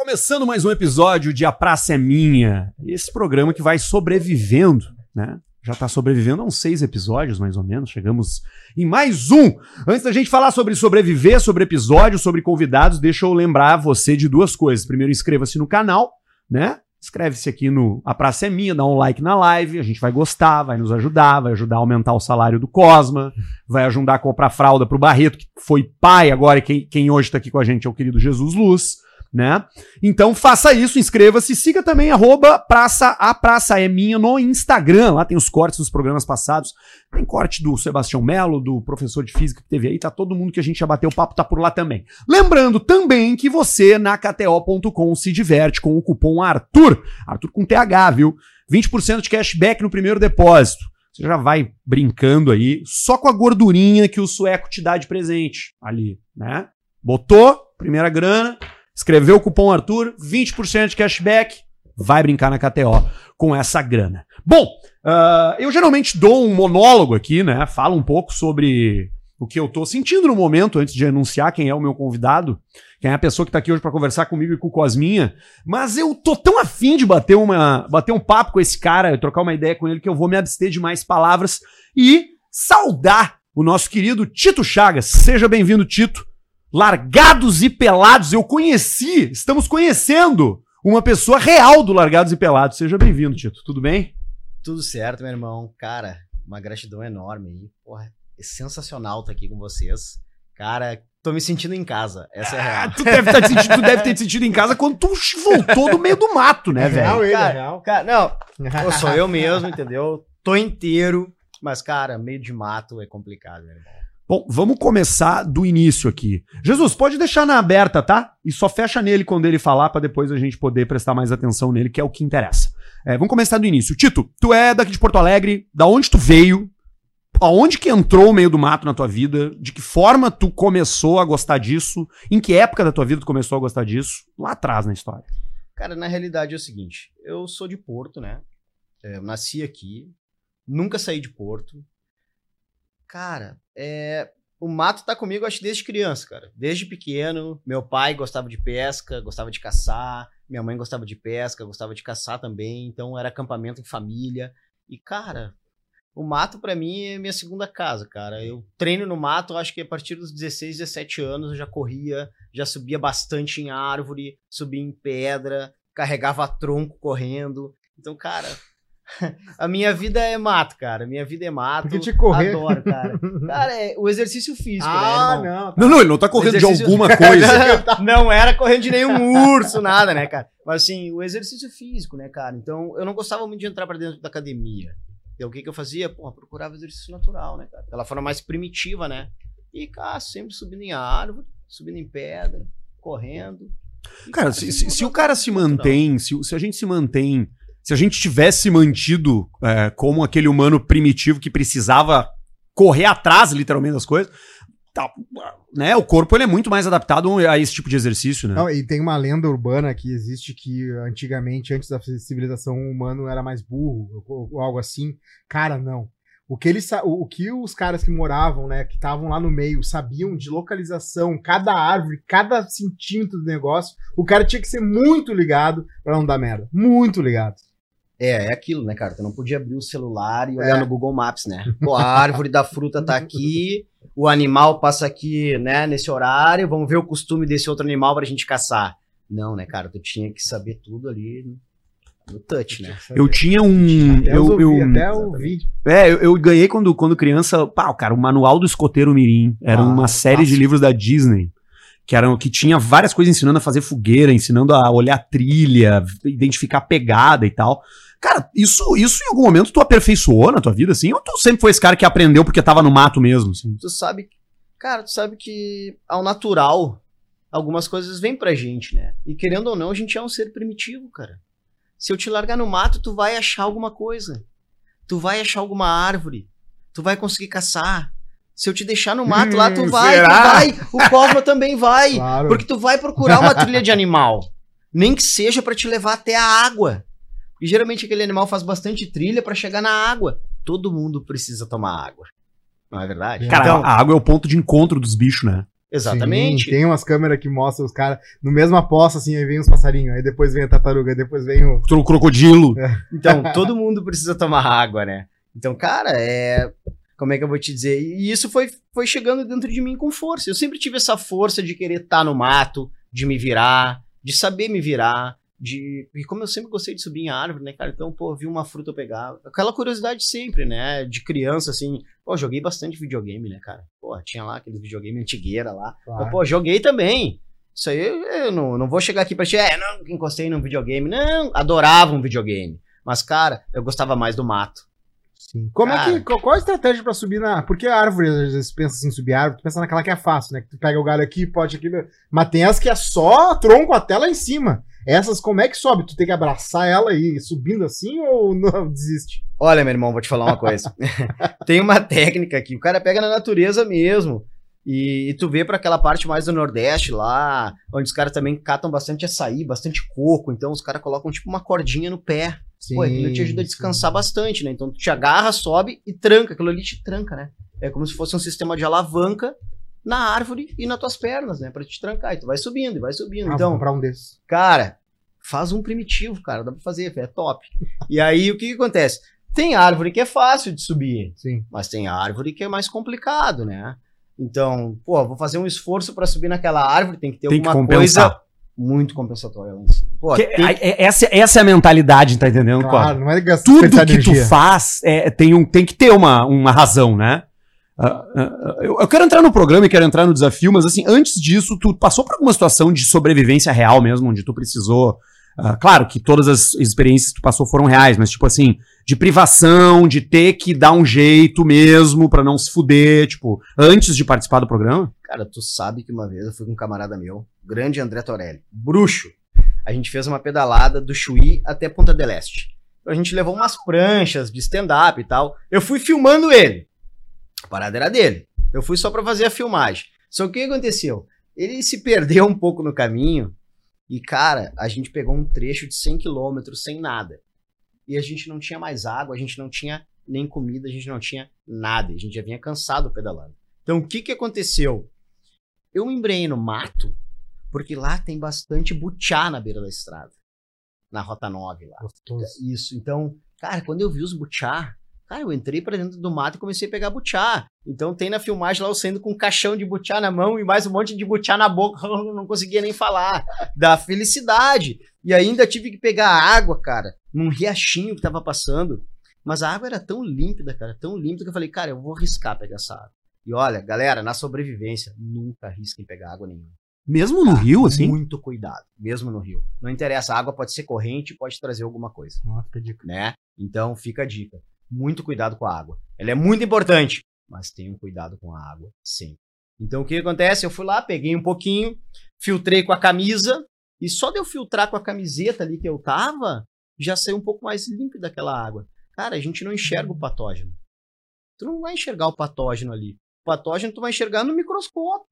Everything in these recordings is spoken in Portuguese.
começando mais um episódio de A Praça é Minha. Esse programa que vai sobrevivendo, né? Já tá sobrevivendo a uns seis episódios, mais ou menos. Chegamos em mais um. Antes da gente falar sobre sobreviver, sobre episódios, sobre convidados, deixa eu lembrar você de duas coisas. Primeiro, inscreva-se no canal, né? Inscreve-se aqui no A Praça é Minha, dá um like na live, a gente vai gostar, vai nos ajudar, vai ajudar a aumentar o salário do Cosma, vai ajudar a comprar fralda pro Barreto, que foi pai agora, e quem, quem hoje tá aqui com a gente é o querido Jesus Luz né? Então faça isso, inscreva-se, siga também arroba praça, a praça é minha no Instagram, lá tem os cortes dos programas passados, tem corte do Sebastião Melo, do professor de física que teve aí, tá todo mundo que a gente já bateu o papo tá por lá também. Lembrando também que você na KTO.com se diverte com o cupom ARTUR, Arthur com TH, viu? 20% de cashback no primeiro depósito. Você já vai brincando aí, só com a gordurinha que o sueco te dá de presente ali, né? Botou, primeira grana, Escreveu o cupom Arthur, 20% de cashback, vai brincar na KTO com essa grana. Bom, uh, eu geralmente dou um monólogo aqui, né? Falo um pouco sobre o que eu tô sentindo no momento, antes de anunciar quem é o meu convidado, quem é a pessoa que tá aqui hoje para conversar comigo e com o Cosminha. Mas eu tô tão afim de bater, uma, bater um papo com esse cara, trocar uma ideia com ele, que eu vou me abster de mais palavras e saudar o nosso querido Tito Chagas. Seja bem-vindo, Tito. Largados e Pelados, eu conheci, estamos conhecendo uma pessoa real do Largados e Pelados. Seja bem-vindo, Tito. Tudo bem? Tudo certo, meu irmão. Cara, uma gratidão enorme aí. Porra, é sensacional estar aqui com vocês. Cara, tô me sentindo em casa. Essa é a real. Ah, tu, deve tá sentindo, tu deve ter te sentido em casa quando tu voltou do meio do mato, né, é velho? Real, ele, cara, é real. Cara, não, eu sou eu mesmo, entendeu? Tô inteiro, mas, cara, meio de mato é complicado, meu irmão. Bom, vamos começar do início aqui. Jesus, pode deixar na aberta, tá? E só fecha nele quando ele falar para depois a gente poder prestar mais atenção nele, que é o que interessa. É, vamos começar do início. Tito, tu é daqui de Porto Alegre, da onde tu veio? Aonde que entrou o meio do mato na tua vida? De que forma tu começou a gostar disso? Em que época da tua vida tu começou a gostar disso? Lá atrás na história. Cara, na realidade é o seguinte, eu sou de Porto, né? É, nasci aqui, nunca saí de Porto, Cara, é, o mato tá comigo, acho, desde criança, cara. Desde pequeno. Meu pai gostava de pesca, gostava de caçar. Minha mãe gostava de pesca, gostava de caçar também. Então era acampamento em família. E, cara, o mato para mim é minha segunda casa, cara. Eu treino no mato, acho que a partir dos 16, 17 anos eu já corria, já subia bastante em árvore, subia em pedra, carregava tronco correndo. Então, cara, a minha vida é mato, cara. Minha vida é mato. Porque te correr. Adoro, cara. Cara, é o exercício físico, ah, né, não, tá. não, não, ele não tá correndo exercício... de alguma coisa. não era correndo de nenhum urso, nada, né, cara? Mas assim, o exercício físico, né, cara? Então, eu não gostava muito de entrar para dentro da academia. Então, o que que eu fazia? Porra, procurava exercício natural, né, cara? Pela forma mais primitiva, né? E, cara, sempre subindo em árvore, subindo em pedra, correndo. E, cara, se, se, se o cara se mantém, se, se a gente se mantém se a gente tivesse mantido é, como aquele humano primitivo que precisava correr atrás, literalmente, das coisas, tá, né, o corpo ele é muito mais adaptado a esse tipo de exercício, né? Não, e tem uma lenda urbana que existe que antigamente, antes da civilização, o humano era mais burro, ou algo assim. Cara, não. O que, eles, o que os caras que moravam, né, que estavam lá no meio, sabiam de localização, cada árvore, cada centímetro do negócio, o cara tinha que ser muito ligado para não dar merda. Muito ligado. É, é aquilo, né, cara? Tu não podia abrir o celular e olhar é. no Google Maps, né? Pô, a árvore da fruta tá aqui, o animal passa aqui, né, nesse horário, vamos ver o costume desse outro animal pra gente caçar. Não, né, cara? Tu tinha que saber tudo ali no touch, né? Eu tinha um. Até eu, eu, até ouvi. É, eu, eu, ganhei quando, quando criança. Pá, cara, o Manual do Escoteiro Mirim. Era ah, uma série de livros da Disney que eram que tinha várias coisas ensinando a fazer fogueira, ensinando a olhar trilha, identificar pegada e tal. Cara, isso, isso em algum momento tu aperfeiçoou na tua vida, assim? Ou tu sempre foi esse cara que aprendeu porque tava no mato mesmo? Assim? Tu sabe, cara, tu sabe que ao natural algumas coisas vêm pra gente, né? E querendo ou não, a gente é um ser primitivo, cara. Se eu te largar no mato, tu vai achar alguma coisa. Tu vai achar alguma árvore. Tu vai conseguir caçar. Se eu te deixar no mato hum, lá, tu hum, vai, será? tu vai. O Cosmo também vai. Claro. Porque tu vai procurar uma trilha de animal. Nem que seja para te levar até a água. E geralmente aquele animal faz bastante trilha para chegar na água. Todo mundo precisa tomar água. Não é verdade? Cara, então, a água é o ponto de encontro dos bichos, né? Exatamente. Sim, tem umas câmeras que mostram os caras no mesmo aposta, assim, aí vem os passarinhos, aí depois vem a tartaruga, aí depois vem o. O crocodilo. Então, todo mundo precisa tomar água, né? Então, cara, é. Como é que eu vou te dizer? E isso foi, foi chegando dentro de mim com força. Eu sempre tive essa força de querer estar no mato, de me virar, de saber me virar, de. E como eu sempre gostei de subir em árvore, né, cara? Então, pô, vi uma fruta eu pegava. Aquela curiosidade sempre, né? De criança, assim. Pô, joguei bastante videogame, né, cara? Pô, tinha lá aqueles videogame antigueira lá. Claro. Pô, joguei também. Isso aí eu não, não vou chegar aqui pra te, é, não, encostei num videogame. Não, adorava um videogame. Mas, cara, eu gostava mais do mato. Sim. Como é Cara. que. Qual a estratégia pra subir na. Porque a árvore, às vezes, pensa assim, subir árvore, tu pensa naquela que é fácil, né? Que tu pega o galho aqui, pode aqui. Mas tem as que é só tronco até lá em cima. Essas, como é que sobe? Tu tem que abraçar ela e ir subindo assim ou não desiste? Olha, meu irmão, vou te falar uma coisa. Tem uma técnica que o cara pega na natureza mesmo. E, e tu vê pra aquela parte mais do Nordeste lá, onde os caras também catam bastante açaí, bastante coco. Então os caras colocam tipo uma cordinha no pé. Pô, aquilo te ajuda a descansar bastante, né? Então tu te agarra, sobe e tranca. Aquilo ali te tranca, né? É como se fosse um sistema de alavanca na árvore e nas tuas pernas, né? Pra te trancar. E tu vai subindo e vai subindo. Ah, então, comprar um desses. Cara, faz um primitivo, cara. Dá pra fazer, é top. E aí, o que, que acontece? Tem árvore que é fácil de subir, Sim. mas tem árvore que é mais complicado, né? Então, pô, vou fazer um esforço pra subir naquela árvore, tem que ter Tem que alguma compensar. coisa muito compensatória lá em cima. Pô, Que- tem- a- é- essa, essa é a mentalidade, tá entendendo? Claro, não é gastar Tudo que tu energia. faz é, tem, um, tem que ter uma, uma razão, né? Ah, ah, eu, eu quero entrar no programa e quero entrar no desafio, mas assim, antes disso, tu passou por alguma situação de sobrevivência real mesmo, onde tu precisou. ah, claro que todas as experiências que tu passou foram reais, mas tipo assim, de privação, de ter que dar um jeito mesmo pra não se fuder, tipo, antes de participar do programa? Cara, tu sabe que uma vez eu fui com um camarada meu, grande André Torelli, bruxo. A gente fez uma pedalada do Chuí até Ponta del Este. A gente levou umas pranchas de stand-up e tal. Eu fui filmando ele. A parada era dele. Eu fui só pra fazer a filmagem. Só que o que aconteceu? Ele se perdeu um pouco no caminho e, cara, a gente pegou um trecho de 100 quilômetros sem nada. E a gente não tinha mais água, a gente não tinha nem comida, a gente não tinha nada. A gente já vinha cansado pedalando. Então, o que que aconteceu? Eu me embrenhei no mato, porque lá tem bastante butiá na beira da estrada. Na Rota 9 lá. Gostoso. Isso. Então, cara, quando eu vi os butiá, cara, eu entrei pra dentro do mato e comecei a pegar butiá. Então tem na filmagem lá eu saindo com um caixão de butiá na mão e mais um monte de butiá na boca, eu não conseguia nem falar. Da felicidade. E ainda tive que pegar água, cara, num riachinho que tava passando. Mas a água era tão límpida, cara, tão límpida que eu falei, cara, eu vou arriscar pegar essa água. E olha, galera, na sobrevivência, nunca arrisquem pegar água nenhuma. Mesmo no Rio, assim? Muito cuidado, mesmo no rio. Não interessa, a água pode ser corrente, pode trazer alguma coisa Nossa, fica a dica. né? Então fica a dica. Muito cuidado com a água. Ela é muito importante, mas tenham cuidado com a água sempre. Então o que acontece? Eu fui lá, peguei um pouquinho, filtrei com a camisa, e só de eu filtrar com a camiseta ali que eu tava, já saiu um pouco mais limpo daquela água. Cara, a gente não enxerga o patógeno. Tu não vai enxergar o patógeno ali. O patógeno tu vai enxergar no microscópio.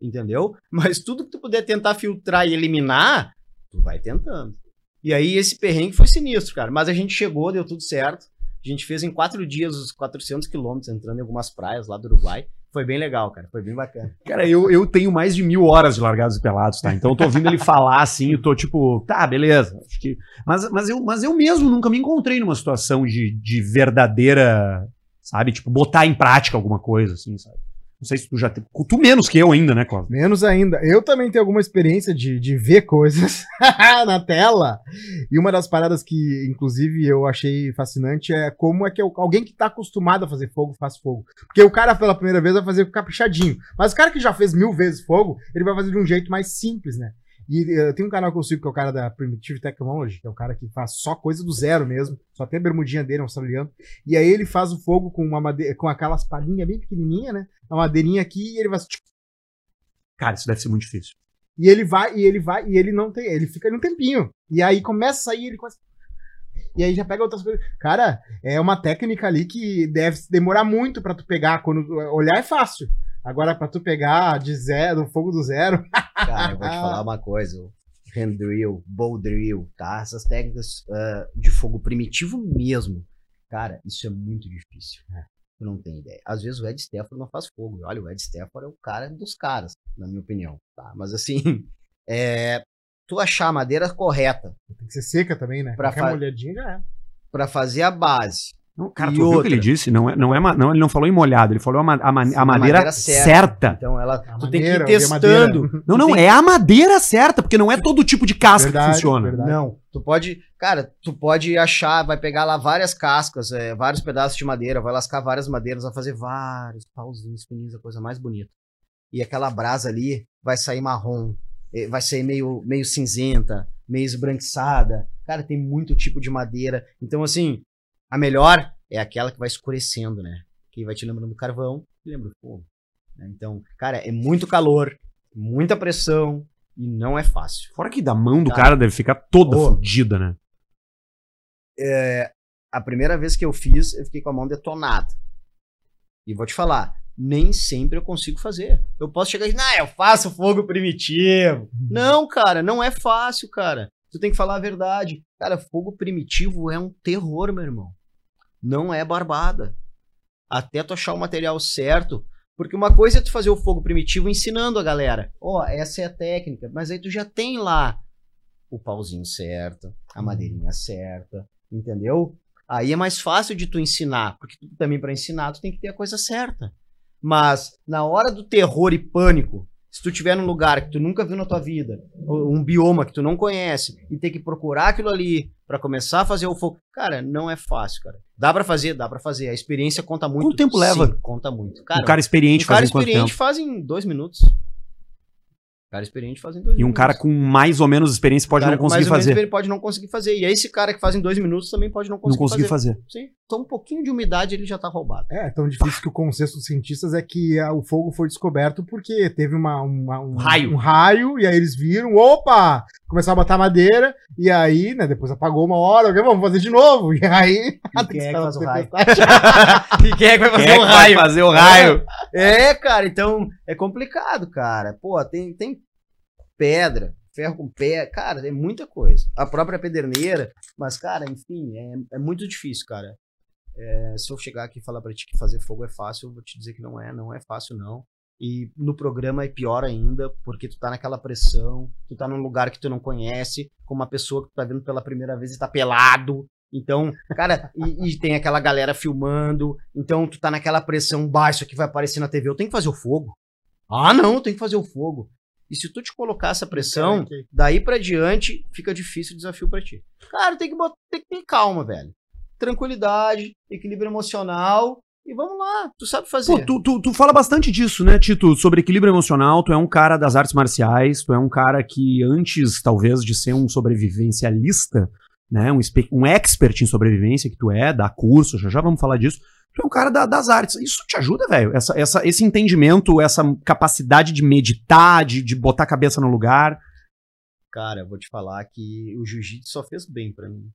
Entendeu? Mas tudo que tu puder tentar filtrar e eliminar, tu vai tentando. E aí esse perrengue foi sinistro, cara. Mas a gente chegou, deu tudo certo. A gente fez em quatro dias os 400 quilômetros, entrando em algumas praias lá do Uruguai. Foi bem legal, cara. Foi bem bacana. Cara, eu, eu tenho mais de mil horas de largados e pelados, tá? Então eu tô ouvindo ele falar assim, eu tô tipo, tá, beleza. Que... mas, mas, eu, mas eu mesmo nunca me encontrei numa situação de, de verdadeira, sabe? Tipo, botar em prática alguma coisa, assim, sabe? Não sei se tu já teve. Tu menos que eu ainda, né, Cláudio? Menos ainda. Eu também tenho alguma experiência de, de ver coisas na tela. E uma das paradas que, inclusive, eu achei fascinante é como é que eu- alguém que tá acostumado a fazer fogo faz fogo. Porque o cara, pela primeira vez, vai fazer caprichadinho. Mas o cara que já fez mil vezes fogo, ele vai fazer de um jeito mais simples, né? E eh, tem um canal que eu sigo que é o cara da Primitive Technology, que é o cara que faz só coisa do zero mesmo, só tem a bermudinha dele, um australiano. E aí ele faz o fogo com uma madeira, com aquelas palhinhas bem pequenininha, né? Uma madeirinha aqui e ele vai Cara, isso deve ser muito difícil. e ele vai, e ele vai, e ele não tem, ele fica ali um tempinho. E aí começa a sair, ele começa. E aí já pega outras coisas. Cara, é uma técnica ali que deve demorar muito pra tu pegar. Quando olhar é fácil. Agora, pra tu pegar de zero, fogo do zero. Cara, eu vou te falar uma coisa. Hand drill, bow drill, tá? Essas técnicas ah, de fogo primitivo mesmo. Cara, isso é muito difícil. Tu não tem ideia. Às vezes o Ed Stafford não faz fogo. Olha, o Ed Stafford é o cara dos caras, na minha opinião. Tá? Mas assim, é, tu achar a madeira correta Tem que ser seca também, né? Pra Qualquer fa- molhadinha já é. pra fazer a base, Não, cara, E tu viu o que ele disse? Não, é, não, é, não, ele não falou em molhado, ele falou a, ma- a ma- Sim, a madeira, madeira certa. certa. então ela, A tu tem que madeira, ir madeira. testando. Não, não, é a madeira certa, porque não é todo tipo de casca Verdade, que funciona. verdade. Não, tu pode, cara, tu pode achar, vai pegar lá várias cascas, é, vários pedaços de madeira, vai lascar várias madeiras, vai fazer vários pauzinhos fininhos, a coisa mais bonita. E aquela brasa ali vai sair marrom, eh, vai sair meio, meio cinzenta, meio esbranquiçada. Cara, tem muito tipo de madeira. Então, assim, a melhor é aquela que vai escurecendo, né? Que vai te lembrando do carvão e lembra do fogo. né? Então, cara, é muito calor, muita pressão e não é fácil. Fora que da mão do Cara. cara deve ficar toda Ô. fodida, né? a primeira vez que eu fiz, eu fiquei com a mão detonada. E vou te falar, nem sempre eu consigo fazer. Eu posso chegar e dizer, ah, eu faço fogo primitivo. Não, cara, não é fácil, cara. Tu tem que falar a verdade. Cara, fogo primitivo é um terror, meu irmão. Não é barbada. Até tu achar o material certo. Porque uma coisa é tu fazer o fogo primitivo ensinando a galera. Ó, essa é a técnica. Mas aí tu já tem lá o pauzinho certo, a madeirinha certa, entendeu? Aí é mais fácil de tu ensinar, porque tu, também para ensinar tu tem que ter a coisa certa. Mas na hora do terror e pânico, se tu tiver num lugar que tu nunca viu na tua vida, um bioma que tu não conhece e ter que procurar aquilo ali pra começar a fazer o fogo, cara, não é fácil, cara. Dá pra fazer, dá pra fazer. A experiência conta muito. Quanto tempo leva? Sim, conta muito. Cara, um cara experiente um cara faz em quanto experiente tempo? faz em dois minutos. Um cara experiente faz em dois E um minutos. cara com mais ou menos experiência pode Cara não conseguir mais ou menos fazer. Ele pode não conseguir fazer. E aí esse cara que faz em dois minutos também pode não Não conseguir, conseguir fazer. fazer. Sim. Então um pouquinho de umidade ele já tá roubado. É, tão difícil que o consenso dos cientistas é que ah, o fogo foi descoberto porque teve uma, uma- um, Raio. um raio, e aí eles viram, opa! Começaram a botar madeira, e aí, né, depois apagou uma hora, ok, vamos fazer de novo. E aí. E quem é que faz o raio? e quem é que vai Quem é que vai fazer o raio? É, cara, então é complicado, cara. Pô, tem, tem pedra, ferro com pé, cara, é muita coisa. A própria pederneira, mas, cara, enfim, é, é muito difícil, cara. É, se eu chegar aqui e falar pra ti que fazer fogo é fácil, eu vou te dizer que não é, não é fácil, não. E no programa é pior ainda, porque tu tá naquela pressão, tu tá num lugar que tu não conhece, com uma pessoa que tu tá vendo pela primeira vez e tá pelado. Então, cara, e, e tem aquela galera filmando, então tu tá naquela pressão baixa que vai aparecer na TV, eu tenho que fazer o fogo. Ah, não, eu tenho que fazer o fogo. E se tu te colocar essa pressão, Ok. daí pra diante fica difícil o desafio pra ti. Cara, tem que, botar, tem que ter calma, velho. Tranquilidade, equilíbrio emocional e vamos lá, tu sabe fazer. Pô, tu, tu, tu fala bastante disso, né, Tito? Sobre equilíbrio emocional. Tu é um cara das artes marciais, tu é um cara que, antes, talvez, de ser um sobrevivencialista, né, um, um expert em sobrevivência, que tu é, dá curso, já já vamos falar disso. Tu é um cara da- das artes. Isso te ajuda, velho? Essa, essa, esse entendimento, essa capacidade de meditar, de, de botar a cabeça no lugar. Cara, eu vou te falar que o jiu-jitsu só fez bem pra mim.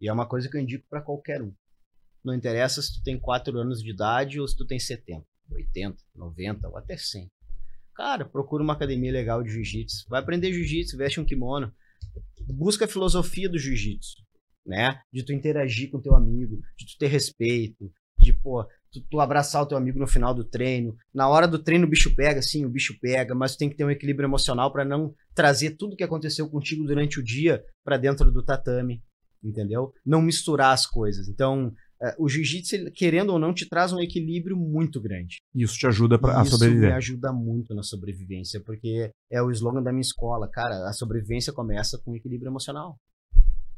E é uma coisa que eu indico pra qualquer um. Não interessa se tu tem 4 anos de idade ou se tu tem 70, 80, 90 ou até 100. Cara, procura uma academia legal de jiu-jitsu. Vai aprender jiu-jitsu, veste um kimono. Busca a filosofia do jiu-jitsu, né? De tu interagir com teu amigo, de tu ter respeito, de, pô, tu, tu abraçar o teu amigo no final do treino. Na hora do treino o bicho pega, sim, o bicho pega, mas tu tem que ter um equilíbrio emocional pra não trazer tudo que aconteceu contigo durante o dia pra dentro do tatame, entendeu? Não misturar as coisas. Então, eh, o jiu-jitsu, querendo ou não, te traz um equilíbrio muito grande. Isso te ajuda pra, a Isso me sobreviver. ajuda muito na sobrevivência, porque é o slogan da minha escola, cara, a sobrevivência começa com equilíbrio emocional.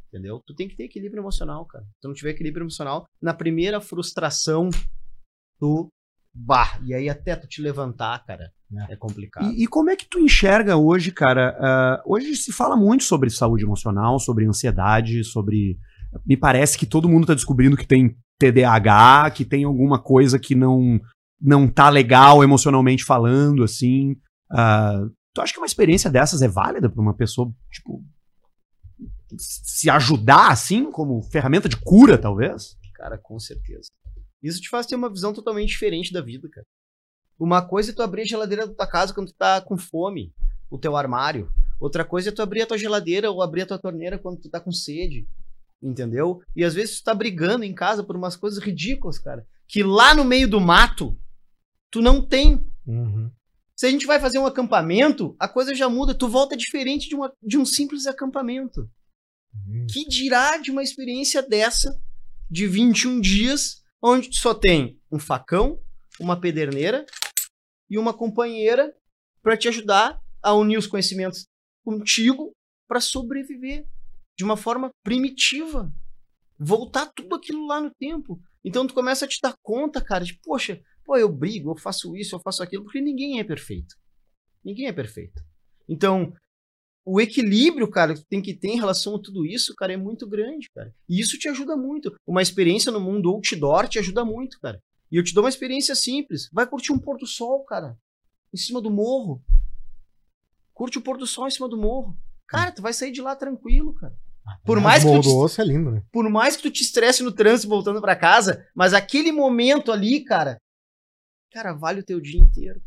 Entendeu? Tu tem que ter equilíbrio emocional, cara. Se tu não tiver equilíbrio emocional, na primeira frustração, tu bah, e aí até tu te levantar, cara, é, complicado. E, e como é que tu enxerga hoje, cara? ah, hoje se fala muito sobre saúde emocional, sobre ansiedade, sobre. Me parece que todo mundo tá descobrindo que tem TDAH, que tem alguma coisa que não não tá legal emocionalmente falando, assim. Ah, tu acha que uma experiência dessas é válida pra uma pessoa, tipo, se ajudar, assim, como ferramenta de cura, talvez? Cara, com certeza. Isso te faz ter uma visão totalmente diferente da vida, cara. Uma coisa é tu abrir a geladeira da tua casa quando tu tá com fome, o teu armário. Outra coisa é tu abrir a tua geladeira ou abrir a tua torneira quando tu tá com sede. Entendeu? E às vezes tu tá brigando em casa por umas coisas ridículas, cara. que lá no meio do mato, tu não tem. Uhum. Se a gente vai fazer um acampamento, a coisa já muda. Tu volta diferente de, uma, de um simples acampamento. Uhum. Que dirá de uma experiência dessa, de 21 dias, onde só tem um facão, uma pederneira e uma companheira para te ajudar a unir os conhecimentos contigo para sobreviver de uma forma primitiva. Voltar tudo aquilo lá no tempo. Então tu começa a te dar conta, cara, de, poxa, pô, eu brigo, eu faço isso, eu faço aquilo, porque ninguém é perfeito. Ninguém é perfeito. Então, o equilíbrio, cara, que tu tem que ter em relação a tudo isso, cara, é muito grande, cara. E isso te ajuda muito. Uma experiência no mundo outdoor te ajuda muito, cara. E eu te dou uma experiência simples. Vai curtir um pôr do sol, cara. Em cima do morro. Curte o pôr do sol em cima do morro. Cara, tu vai sair de lá tranquilo, cara. Por mais que tu te- é lindo, né? por mais que tu te estresse no trânsito voltando pra casa, mas aquele momento ali, cara, cara, vale o teu dia inteiro.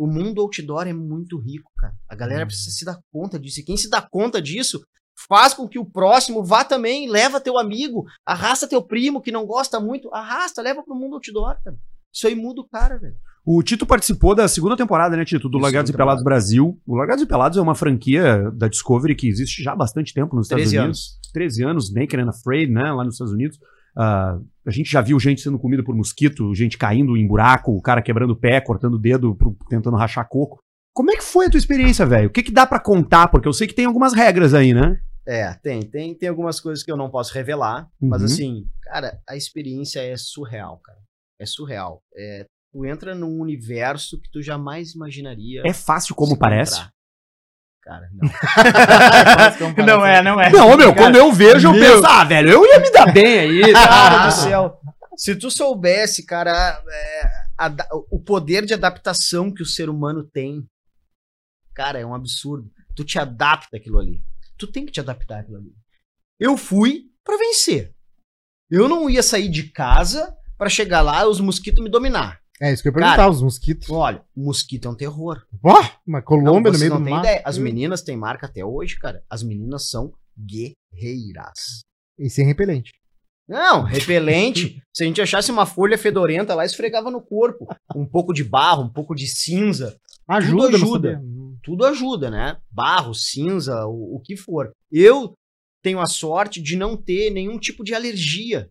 O mundo outdoor é muito rico, cara. A galera Uhum. precisa se dar conta disso. E quem se dá conta disso, faz com que o próximo vá também, leva teu amigo, arrasta teu primo que não gosta muito, arrasta, leva pro mundo outdoor, cara. Isso aí muda o cara, velho. O Tito participou da segunda temporada, né, Tito? Do Isso, Largados e Pelados Brasil. O Largados e Pelados é uma franquia da Discovery que existe já há bastante tempo nos Estados 13 Unidos. 13 anos, Naked and Afraid, né? Lá nos Estados Unidos. Ah, a gente já viu gente sendo comida por mosquito, gente caindo em buraco, o cara quebrando o pé, cortando o dedo, pro- tentando rachar coco. Como é que foi a tua experiência, velho? O que, que dá pra contar? Porque eu sei que tem algumas regras aí, né? É, tem, tem, tem algumas coisas que eu não posso revelar, mas Uhum. assim, cara, a experiência é surreal, cara. É surreal. É, tu entra num universo que tu jamais imaginaria. É fácil como parece. encontrar. Cara, não. Não é, não é. Não, meu, Cara, quando eu vejo, eu meu- penso, ah, velho, eu ia me dar bem aí. Cara do céu. Se tu soubesse, cara, é, a- o poder de adaptação que o ser humano tem, cara, é um absurdo. Tu te adapta àquilo ali. Tu tem que te adaptar àquilo ali. Eu fui pra vencer. Eu não ia sair de casa pra chegar lá e os mosquitos me dominar. É isso que eu ia perguntar, Cara, os mosquitos. Olha, mosquito é um terror. Ó, uma Colômbia Não, no meio não do têm mar. ideia. As meninas têm marca até hoje, cara. As meninas são guerreiras. E sem repelente. Não, repelente. se a gente achasse uma folha fedorenta lá, esfregava no corpo. Um pouco de barro, um pouco de cinza. Ajuda, não ajuda. Tudo ajuda, né? Barro, cinza, o, o que for. Eu tenho a sorte de não ter nenhum tipo de alergia.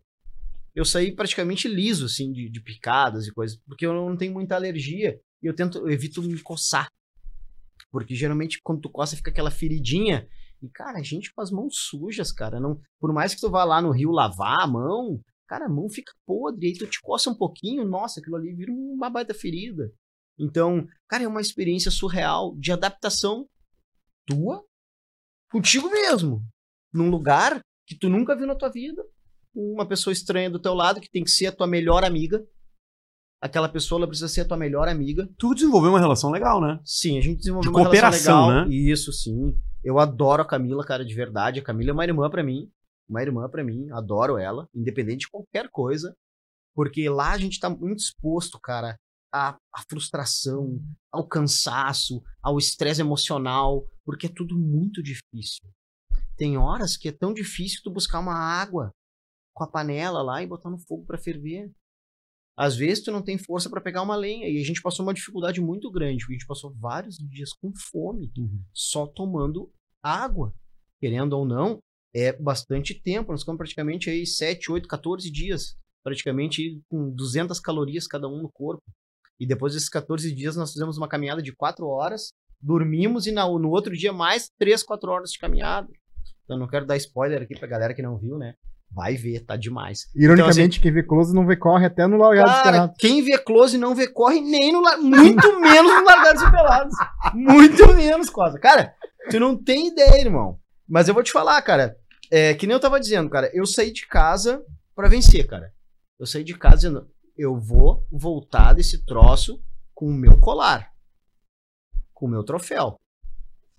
Eu saí praticamente liso, assim, de, de picadas e coisas, porque eu não tenho muita alergia. E eu tento, eu evito me coçar. Porque geralmente quando tu coça fica aquela feridinha. E, cara, a gente com as mãos sujas, cara. Não, por mais que tu vá lá no rio lavar a mão, cara, a mão fica podre. Aí tu te coça um pouquinho, nossa, aquilo ali vira uma baita ferida. Então, cara, é uma experiência surreal de adaptação tua contigo mesmo. Num lugar que tu nunca viu na tua vida. Uma pessoa estranha do teu lado que tem que ser a tua melhor amiga. Aquela pessoa ela precisa ser a tua melhor amiga. Tu desenvolveu uma relação legal, né? Sim, a gente desenvolveu De uma relação cooperação, legal. né? Isso, sim. Eu adoro a Camila, cara, de verdade. A Camila é uma irmã pra mim. Uma irmã pra mim. Adoro ela, independente de qualquer coisa. Porque lá a gente tá muito exposto, cara, à, à frustração, ao cansaço, ao estresse emocional, porque é tudo muito difícil. Tem horas que é tão difícil tu buscar uma água com a panela lá e botar no fogo pra ferver. Às vezes tu não tem força pra pegar uma lenha e a gente passou uma dificuldade muito grande, porque a gente passou vários dias com fome, só tomando água. Querendo ou não, é bastante tempo, nós ficamos praticamente aí 7, 8, 14 dias, praticamente com 200 calorias cada um no corpo. E depois desses 14 dias nós fizemos uma caminhada de 4 horas, dormimos e no outro dia mais 3, 4 horas de caminhada. Então não quero dar spoiler aqui pra galera que não viu, né? Vai ver, tá demais. Ironicamente, quem vê close não vê corre até no largado Cara, esperado. quem vê close não vê corre nem no lar- muito menos no largados e pelados. Muito menos, Cosa. Cara, tu não tem ideia, irmão. Mas eu vou te falar, cara. É, que nem eu tava dizendo, cara. Eu saí de casa pra vencer, cara. Eu saí de casa dizendo, eu vou voltar desse troço com o meu colar. Com o meu troféu.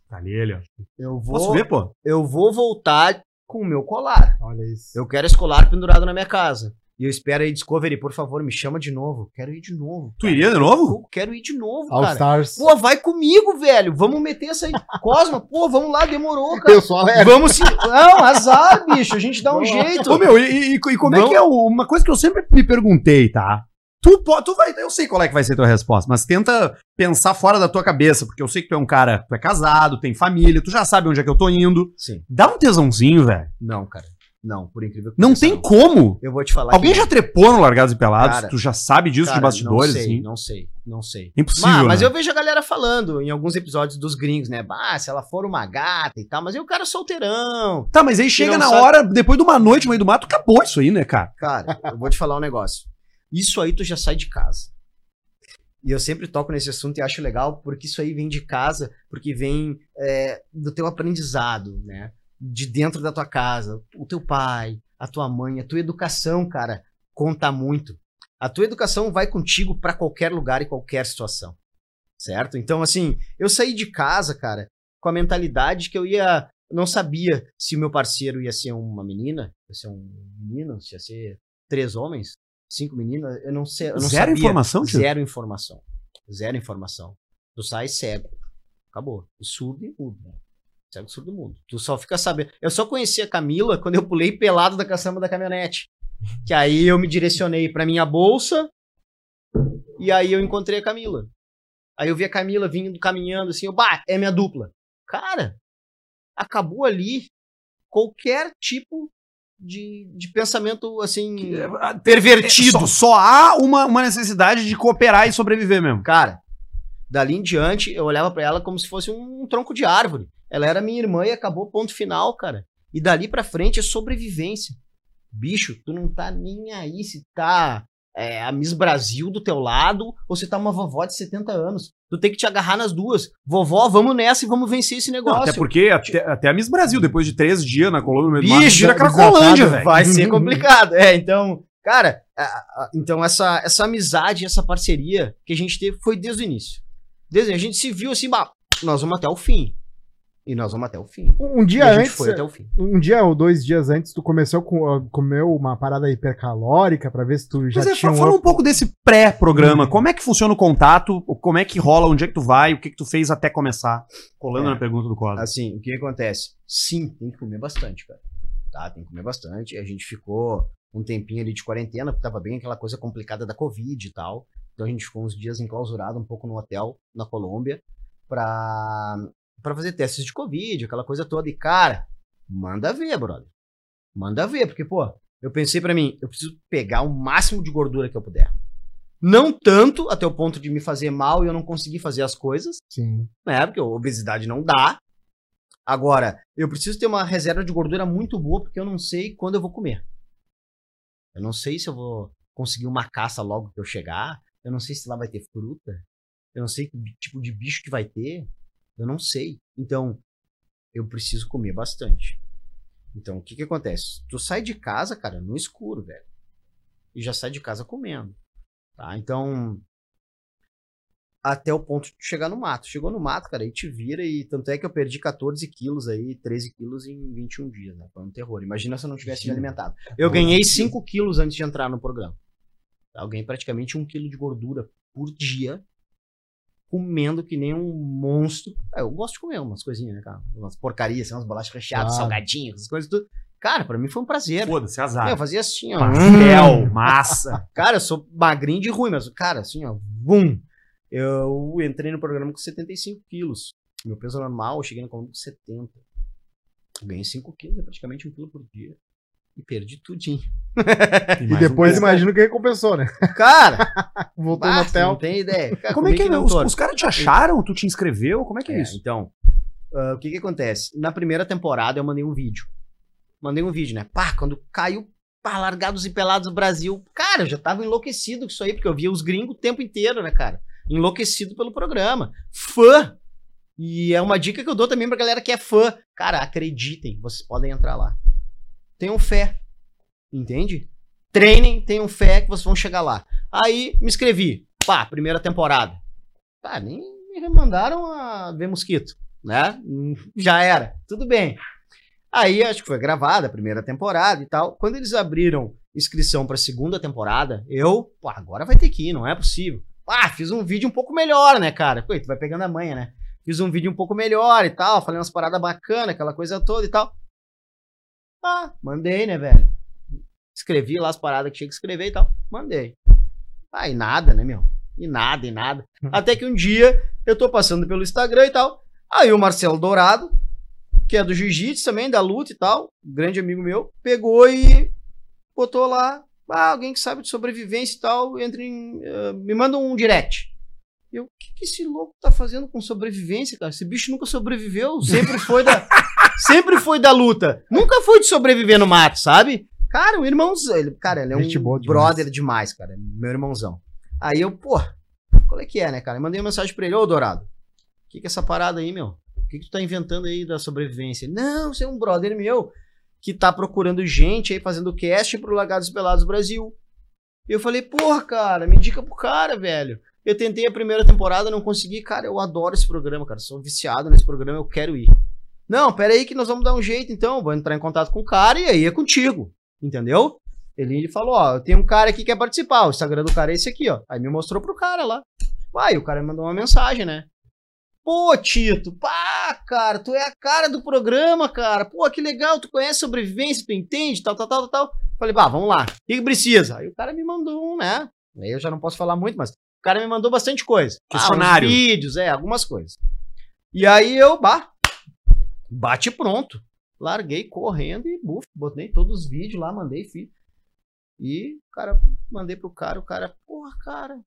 Tá ali ele, ó. Eu vou, Posso ver, pô? eu vou voltar com o meu colar. Olha isso. Eu quero esse colar pendurado na minha casa. E eu espero aí, Discovery, por favor, me chama de novo. Quero ir de novo. Tu iria de novo? Eu quero ir de novo, All cara. Stars. Pô, vai comigo, velho. Vamos meter essa aí. Cosma, pô, vamos lá, demorou, cara. Eu sou alegre. Vamos se. Não, azar, bicho. A gente dá um jeito. Ô, meu, e, e- e como é Não. que é o- uma coisa que eu sempre me perguntei, tá? Tu, tu vai, eu sei qual é que vai ser a tua resposta, mas tenta pensar fora da tua cabeça, porque eu sei que tu é um cara, tu é casado, tem família, tu já sabe onde é que eu tô indo. Sim. Dá um tesãozinho, velho. Não, cara. Não, por incrível que Não tem como. Eu vou te falar. Alguém que- já trepou no Largados e Pelados? Cara, tu já sabe disso de Cara, bastidores, não sei, assim? Não sei, não sei. Impossível, Mas, mas né? eu vejo a galera falando em alguns episódios dos gringos, né? Ah, se ela for uma gata e tal, mas aí o cara é solteirão. Tá, mas aí chega não na sabe- hora, depois de uma noite no meio do mato, acabou isso aí, né, cara? Cara, eu vou te falar um negócio. Isso aí tu já sai de casa. E eu sempre toco nesse assunto e acho legal, porque isso aí vem de casa, porque vem é, do teu aprendizado, né? De dentro da tua casa. O teu pai, a tua mãe, a tua educação, cara, conta muito. A tua educação vai contigo pra qualquer lugar e qualquer situação. Certo? Então, assim, eu saí de casa, cara, com a mentalidade que eu ia. Não sabia se o meu parceiro ia ser uma menina, ia ser um menino, se ia ser três homens, cinco meninas, eu não sei. Eu não Zero sabia. informação, tio? Zero informação. Zero informação. Tu sai cego. Acabou. Surdo e mudo. né? Cego, surdo e mudo. Tu só fica sabendo. Eu só conheci a Camila quando eu pulei pelado da caçamba da caminhonete. Que aí eu me direcionei pra minha bolsa e aí eu encontrei a Camila. Aí eu vi a Camila vindo caminhando assim, eu, bah, é minha dupla. Cara, acabou ali qualquer tipo de, de pensamento assim pervertido. Só, só há uma, uma necessidade de cooperar e sobreviver mesmo. Cara, dali em diante, eu olhava pra ela como se fosse um tronco de árvore. Ela era minha irmã e acabou ponto final, cara. E dali pra frente é sobrevivência. Bicho, tu não tá nem aí se tá é, a Miss Brasil do teu lado ou se tá uma vovó de 70 anos. Tu tem que te agarrar nas duas. Vovó, vamos nessa e vamos vencer esse Não, negócio. até porque até, até a Miss Brasil, depois de três dias na mato, Bicho, vira Cracolândia, velho. Vai ser complicado. É, então, cara, a- a- então essa, essa amizade, essa parceria que a gente teve foi desde o início. Desde a gente se viu assim, bah, nós vamos até o fim. E nós vamos até o fim. Um E dia a gente antes, foi até o fim. um dia ou dois dias antes, tu começou com comeu uma parada hipercalórica pra ver se tu já Mas é, tinha um fala um up- pouco desse pré-programa. Hum. Como é que funciona o contato? Como é que rola? Onde é que tu vai? O que que tu fez até começar? Colando É. na pergunta do Cosmo. Assim, o que acontece? Sim, tem que comer bastante, cara. Tá, tem que comer bastante. A gente ficou um tempinho ali de quarentena, porque tava bem aquela coisa complicada da Covid e tal. Então a gente ficou uns dias enclausurado um pouco no hotel na Colômbia pra, pra fazer testes de Covid, aquela coisa toda. E, cara, manda ver, brother. Manda ver, porque, pô, eu pensei pra mim, eu preciso pegar o máximo de gordura que eu puder. Não tanto até o ponto de me fazer mal e eu não conseguir fazer as coisas, Sim. né? Porque obesidade não dá. Agora, eu preciso ter uma reserva de gordura muito boa, porque eu não sei quando eu vou comer. Eu não sei se eu vou conseguir uma caça logo que eu chegar. Eu não sei se lá vai ter fruta. Eu não sei que tipo de bicho que vai ter. Eu não sei. Então, eu preciso comer bastante. Então, o que que acontece? Tu sai de casa, cara, no escuro, velho. E já sai de casa comendo. Tá? Então, até o ponto de chegar no mato. Chegou no mato, cara, aí te vira e tanto é que eu perdi 14 quilos aí, 13 quilos em 21 dias, né? Foi um terror. Imagina se eu não tivesse me alimentado. Eu ganhei 5 quilos antes de entrar no programa. Eu ganhei praticamente 1 quilo de gordura por dia, comendo que nem um monstro. É, eu gosto de comer umas coisinhas, né, cara? Umas porcarias, assim, umas bolachas recheadas, Claro. salgadinhos, essas coisas tudo. Cara, pra mim foi um prazer. Foda-se, azar. Eu fazia assim, ó. Pastel, massa. Cara, eu sou magrinho de ruim, mas, cara, assim, ó, bum. Eu entrei no programa com 75 quilos. Meu peso normal, eu cheguei no coluna com 70. Eu ganhei 5 quilos, é praticamente um quilo por dia. E perdi tudinho. E um depois peso. imagino que recompensou, né? Cara, Voltou no hotel. não tem ideia. Cara, Como é que um os, os caras te acharam? Tu te inscreveu? Como é que é, É, isso? Então, ah, o que que acontece? Na primeira temporada eu mandei um vídeo. Mandei um vídeo, né? Pá, quando caiu pá, Largados e Pelados do Brasil. Cara, eu já tava enlouquecido com isso aí, porque eu via os gringos o tempo inteiro, né, cara? Enlouquecido pelo programa. Fã! E é uma dica que eu dou também pra galera que é fã. Cara, acreditem, vocês podem entrar lá. Tenham fé. Entende? Treinem, tenham fé que vocês vão chegar lá. Aí me inscrevi. Pá, primeira temporada. Pá, nem me mandaram a ver mosquito, né? Já era. Tudo bem. Aí acho que foi gravada a primeira temporada e tal. Quando eles abriram inscrição pra segunda temporada, eu, pô, agora vai ter que ir, não é possível. Ah, fiz um vídeo um pouco melhor, né, cara? Pô, tu vai pegando a manha, né? Fiz um vídeo um pouco melhor e tal, falei umas paradas bacanas, aquela coisa toda e tal. Ah, mandei, né, velho? Escrevi lá as paradas que tinha que escrever e tal. Mandei. Ah, e nada, né, meu? E nada, e nada. Até que um dia eu tô passando pelo Instagram e tal. Aí o Marcelo Dourado, que é do jiu-jitsu também, da luta e tal, grande amigo meu, pegou e botou lá, ah, alguém que sabe de sobrevivência e tal, entre em, uh, me manda um direct. E eu, o que, que esse louco tá fazendo com sobrevivência, cara? Esse bicho nunca sobreviveu, sempre foi da sempre foi da luta. Nunca foi de sobreviver no mato, sabe? Cara, o irmãozão, ele, cara, ele é Gente um boa demais. brother demais, cara, meu irmãozão. Aí eu, pô, qual é que é, né, cara? Eu mandei uma mensagem pra ele, ô Dourado, o que que é essa parada aí, meu? O que que tu tá inventando aí da sobrevivência? Não, você é um brother meu que tá procurando gente aí fazendo cast pro Lagados Pelados Brasil. E eu falei, porra, cara, me indica pro cara, velho. Eu tentei a primeira temporada, não consegui. Cara, eu adoro esse programa, cara. Sou viciado nesse programa, eu quero ir. Não, pera aí que nós vamos dar um jeito, então. Vou entrar em contato com o cara e aí é contigo. Entendeu? Ele, falou, ó, eu tenho um cara aqui que quer participar. O Instagram do cara é esse aqui, ó. Aí me mostrou pro cara lá. Vai, o cara me mandou uma mensagem, né? Pô, Tito, pá, cara, tu é a cara do programa, cara. Pô, que legal, tu conhece sobrevivência, tu entende, tal, tal, tal, tal. Falei, bah, vamos lá. O que, precisa? Aí o cara me mandou um, né? Aí eu já não posso falar muito, mas o cara me mandou bastante coisa. Questionário. Ah, vídeos, é, algumas coisas. E aí eu, bah, bate pronto. Larguei correndo e buf, botei todos os vídeos lá, mandei, fiz. E, cara, mandei pro cara, o cara, porra, cara,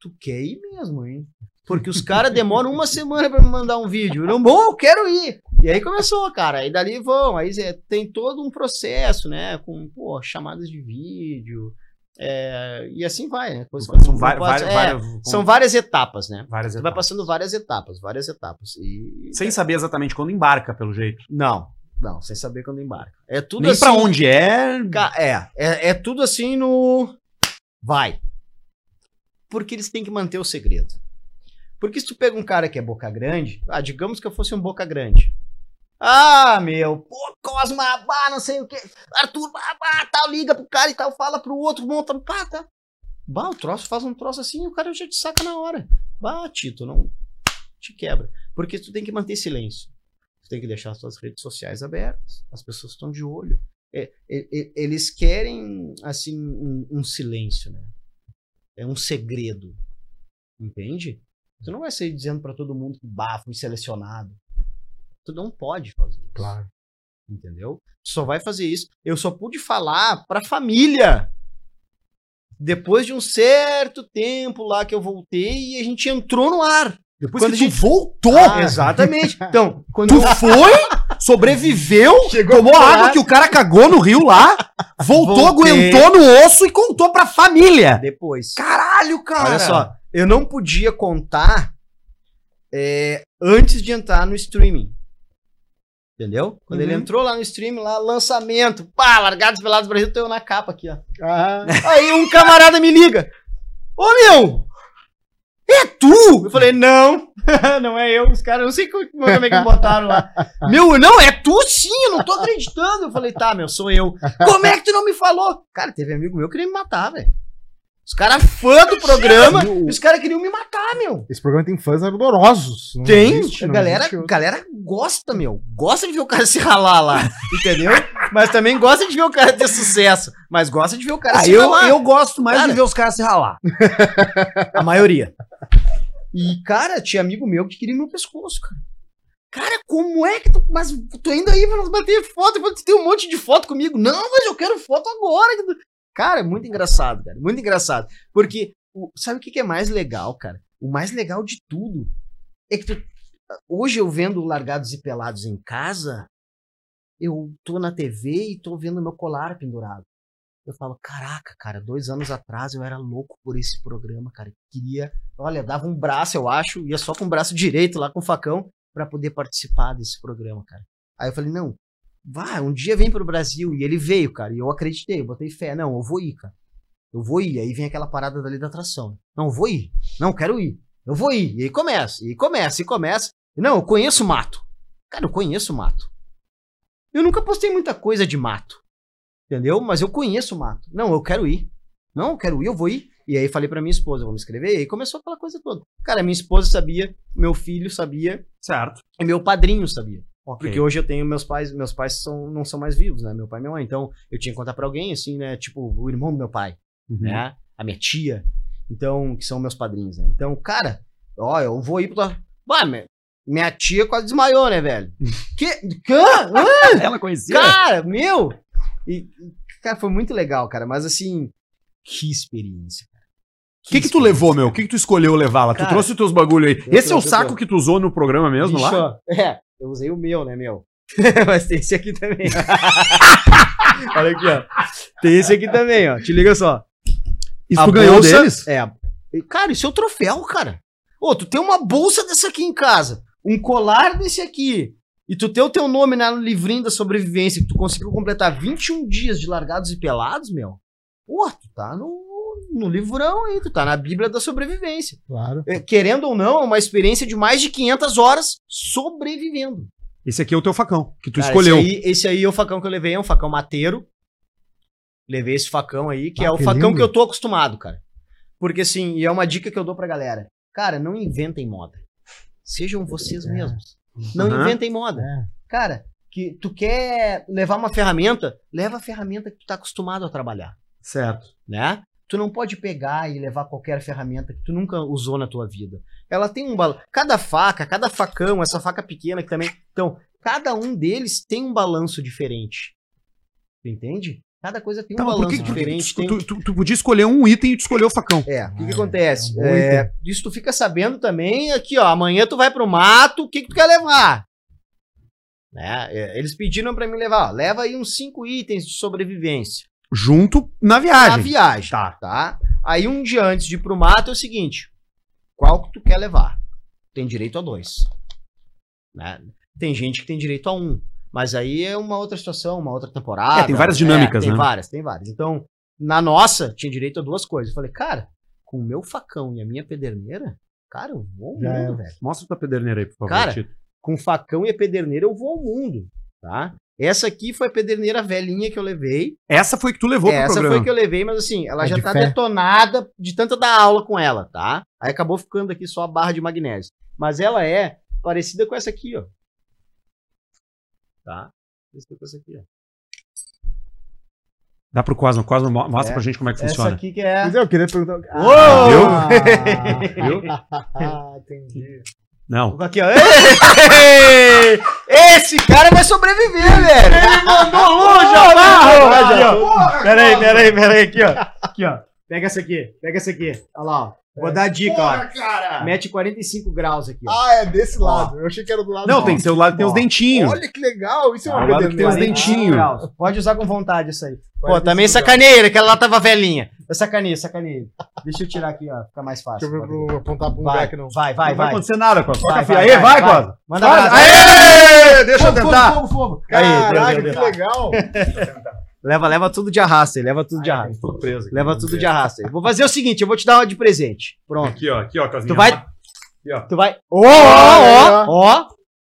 tu quer ir mesmo, hein? Porque os caras demoram uma semana pra me mandar um vídeo. Eu, Não, bom, eu quero ir. E aí começou, cara. Aí dali vão. Aí Zé, tem todo um processo, né? Com, pô, chamadas de vídeo. É, e assim vai, né? Coisa- São várias, é, várias- são várias etapas, né? várias Você vai etapas. passando várias etapas, várias etapas. E. Sem saber exatamente quando embarca, pelo jeito. Não, não, sem saber quando embarca. É tudo Nem assim. pra onde é. É, é, é tudo assim no. Vai. Porque eles têm que manter o segredo. Porque se tu pega um cara que é boca grande, ah, digamos que eu fosse um boca grande. Ah, meu, pô, Cosma, não sei o que. Arthur, bah, tal, liga pro cara e tal, fala pro outro, monta, pá, tá. Bah, o troço faz um troço assim e o cara já te saca na hora. Bah, Tito, não te quebra. Porque tu tem que manter silêncio. Tu tem que deixar as tuas redes sociais abertas. As pessoas estão de olho. É, e- e- eles querem, assim, um, um silêncio, né? É um segredo. Entende? Tu não vai sair dizendo pra todo mundo que, bah, fui selecionado. Tu não pode fazer isso. Claro. Entendeu? Tu só vai fazer isso. Eu só pude falar pra família. Depois de um certo tempo lá que eu voltei e a gente entrou no ar. Depois Quando que a gente- voltou, Ah, exatamente. Então, quando tu foi, sobreviveu, Chegou tomou água que o cara cagou no rio lá, voltou, Voltei. aguentou no osso e contou pra família. depois. Caralho, cara. Olha só, eu não podia contar é, antes de entrar no streaming. Entendeu? Quando ele Uhum. entrou lá no streaming, lá, lançamento, pá, largados pelados Brasil, tô eu na capa aqui, ó. Ah, Aí um camarada me liga. Ô meu! É tu? Eu falei, não, não é eu. Os caras, não sei como, como é que me botaram lá. Meu, não, é tu sim, eu não tô acreditando. Eu falei, tá, meu, sou eu. Como é que tu não me falou? Cara, teve amigo meu que queria me matar, velho. Os caras fã do programa, O- e os caras queriam me matar, meu. esse programa tem fãs ardorosos. Tem, existe, a galera, existe- galera gosta, meu. Gosta de ver o cara se ralar lá, entendeu? Mas também gosta de ver o cara ter sucesso. Mas gosta de ver o cara Ah, se eu, ralar. eu gosto mais Cara. de ver os caras se ralar. A maioria. E, cara, tinha amigo meu que queria meu pescoço, cara. Cara, como é que tu. Mas tô indo aí pra nós bater foto, depois tu tem um monte de foto comigo. Não, mas eu quero foto agora. Cara, é muito engraçado, cara. Muito engraçado. Porque, o- sabe o que que é mais legal, cara? O mais legal de tudo é que tu. Hoje eu vendo Largados e Pelados em casa, eu tô na TV e tô vendo meu colar pendurado. Eu falo, caraca, cara, dois anos atrás eu era louco por esse programa, cara. Queria, olha, dava um braço, eu acho, ia só com o braço direito lá com o facão pra poder participar desse programa, cara. Aí eu falei, não, vai, um dia vem pro Brasil. E ele veio, cara, e eu acreditei, eu botei fé. Não, eu vou ir, cara. Eu vou ir. Aí vem aquela parada dali da atração. Não, eu vou ir. Não, quero ir. Eu vou ir. E aí começa, e começa, e começa. Não, eu conheço mato. Cara, eu conheço mato. Eu nunca postei muita coisa de mato. Entendeu? Mas eu conheço o mato. Não, eu quero ir. Não, eu quero ir, eu vou ir. E aí falei pra minha esposa, vou me inscrever. E aí começou aquela coisa toda. Cara, minha esposa sabia, meu filho sabia, Certo. e meu padrinho sabia. Ok. Porque hoje eu tenho meus pais, meus pais são, não são mais vivos, né? Meu pai e minha mãe. Então eu tinha que contar pra alguém, assim, né? Tipo, o irmão do meu pai, Uhum. né? A minha tia. Então, que são meus padrinhos, né? Então, cara, ó, eu vou ir pra. Bah, minha, minha tia quase desmaiou, né, velho? Que. Cã? Hã? Ela conhecia? Cara, meu! E, cara, foi muito legal, cara. Mas assim, que experiência. O que, que tu levou, meu? O que, que tu escolheu levar lá? Tu Cara, trouxe os teus bagulho aí. Esse é o saco que tu usou no programa mesmo Bicho, lá? É, eu usei o meu, né, meu? Mas tem esse aqui também. Olha aqui, ó. Tem esse aqui também, ó. Te liga só. Isso A tu ganhou bolsa- deles? É. Cara, isso é o troféu, cara. Ô, tu tem uma bolsa dessa aqui em casa, um colar desse aqui, e tu tem o teu nome no livrinho da sobrevivência, que tu conseguiu completar 21 dias de largados e pelados, meu. Pô, tu tá no, no livrão aí, tu tá na Bíblia da sobrevivência. Claro. É, Querendo ou não, é uma experiência de mais de 500 horas sobrevivendo. Esse aqui é o teu facão, que tu Cara, escolheu. Esse aí, esse aí é o facão que eu levei, é um facão mateiro. Levei esse facão aí, que Ah, é o que facão lindo. que eu tô acostumado, cara. Porque assim, e é uma dica que eu dou pra galera. Cara, não inventem moda. Sejam vocês É. mesmos. Não inventem moda. É. Cara, que tu quer levar uma ferramenta, leva a ferramenta que tu tá acostumado a trabalhar, Certo. né? Tu não pode pegar e levar qualquer ferramenta que tu nunca usou na tua vida. Ela tem um balanço. Cada faca, cada facão, essa faca pequena que também. Então, cada um deles tem um balanço diferente. Tu entende? Cada coisa tem um Tá, balanço diferente. tu, tem- tu, tu- tu podia escolher um item e tu escolheu o facão? É, o que, que Ah, acontece? é É, isso tu fica sabendo também, aqui ó, amanhã tu vai pro mato, o que, que tu quer levar? Né? É, eles pediram pra mim levar, ó, leva aí uns cinco itens de sobrevivência Junto na na viagem. viagem, Tá. tá? Aí um dia antes de ir pro mato é o seguinte, qual que tu quer levar? Tem direito a dois. Né? Tem gente que tem direito a um, mas aí é uma outra situação, uma outra temporada. É, tem várias dinâmicas, tem né? várias, tem várias. Então, na nossa, tinha direito a duas coisas. Eu falei, cara, com o meu facão e a minha pederneira, cara, eu vou ao mundo, é. velho. Mostra tua pederneira aí, por favor. Cara, Tito. Com o facão e a pederneira eu vou ao mundo, tá? Essa aqui foi a pederneira velhinha que eu levei. Essa foi que tu levou pro Essa programa. foi que eu levei, mas assim, ela É já de tá fé. detonada de tanto dar aula com ela, tá? Aí acabou ficando aqui só a barra de magnésio. Mas ela é parecida com essa aqui, ó. Tá? Parecida com essa aqui, ó. Dá pro Cosmo. Cosmo, mo- mostra É. pra gente como é que Essa funciona. aqui que é. É, eu queria perguntar. Uou! Viu? Ah, entendi. Não. Aqui, ó. Esse cara vai sobreviver, velho! Ele mandou longe, ó! Peraí, peraí, peraí, aqui, ó. Aqui, ó. Pega essa aqui, pega essa aqui. Olha lá, ó. Vou dar a dica, ó. cara! Mete 45 graus aqui, ó. Ah, é desse lado. Eu achei que era do lado Não, do tem que ser o lado que tem os dentinhos. Olha que legal. Isso é uma lado que tem os dentinhos. Pode usar com vontade isso aí. Pô, 45 também sacaneia, aquela lá tava velhinha. Eu sacaneei, sacaneei. Deixa eu tirar aqui, ó. Fica mais fácil. Deixa eu ver pro, apontar lugar Vai, que não. vai, vai, não vai vai. acontecer nada, Cosmo. Vai, vai. Aí, vai, vai, Cosmo. Manda brasa. Aê! Deixa eu tentar. Fogo, fogo, fogo. Aí, deu, Caraca, deu, que deu. Leva, leva tudo de arrasta aí, leva tudo de arrasta. Surpresa. Leva tudo de arrasta aí. Vou fazer o seguinte, eu vou te dar uma de presente. Pronto. Aqui, ó. Aqui, ó, Cosminha. Tu vai. Aqui, ó. Tu vai. Ó, ó, ó, ó.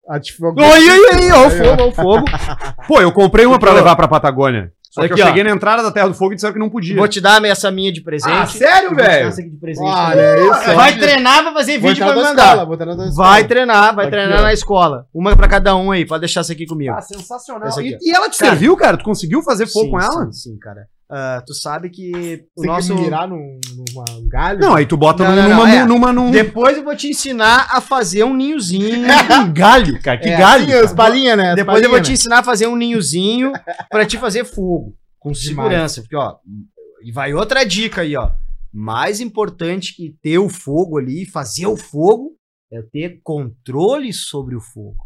Atifogo. Oi, oi, oi, ó, o fogo, ó, o fogo. Pô, eu comprei uma pra levar pra Patagônia. Só que Aqui, eu ó. cheguei na entrada da Terra do Fogo e disseram que não podia. Vou te dar essa minha de presente. Ah, sério, Eu vou te dar velho? essa aqui de presente. Olha isso. vai treinar, vai fazer vídeo pra me mandar. escola, vou entrar na escola. Vai treinar, vai Aqui, treinar ó. na escola. Uma pra cada um aí, pode deixar essa aqui comigo. Ah, sensacional. E, e ela te Cara, serviu, cara? Tu conseguiu fazer fogo sim, com ela? Sim, sim, cara. Ah, tu sabe que o Você nosso. mirar num, numa galho? Não, aí tu bota Não, num- não, não, numa, é. numa, num... Depois eu vou te ensinar a fazer um ninhozinho. Um galho, cara. Que É, galho. Sim, cara. as palhinhas, né? As Depois eu vou te palhinhas, ensinar a fazer um ninhozinho pra te fazer fogo. Com segurança. Porque, ó. E vai outra dica aí, ó. Mais importante que ter o fogo ali, fazer o fogo, é ter controle sobre o fogo.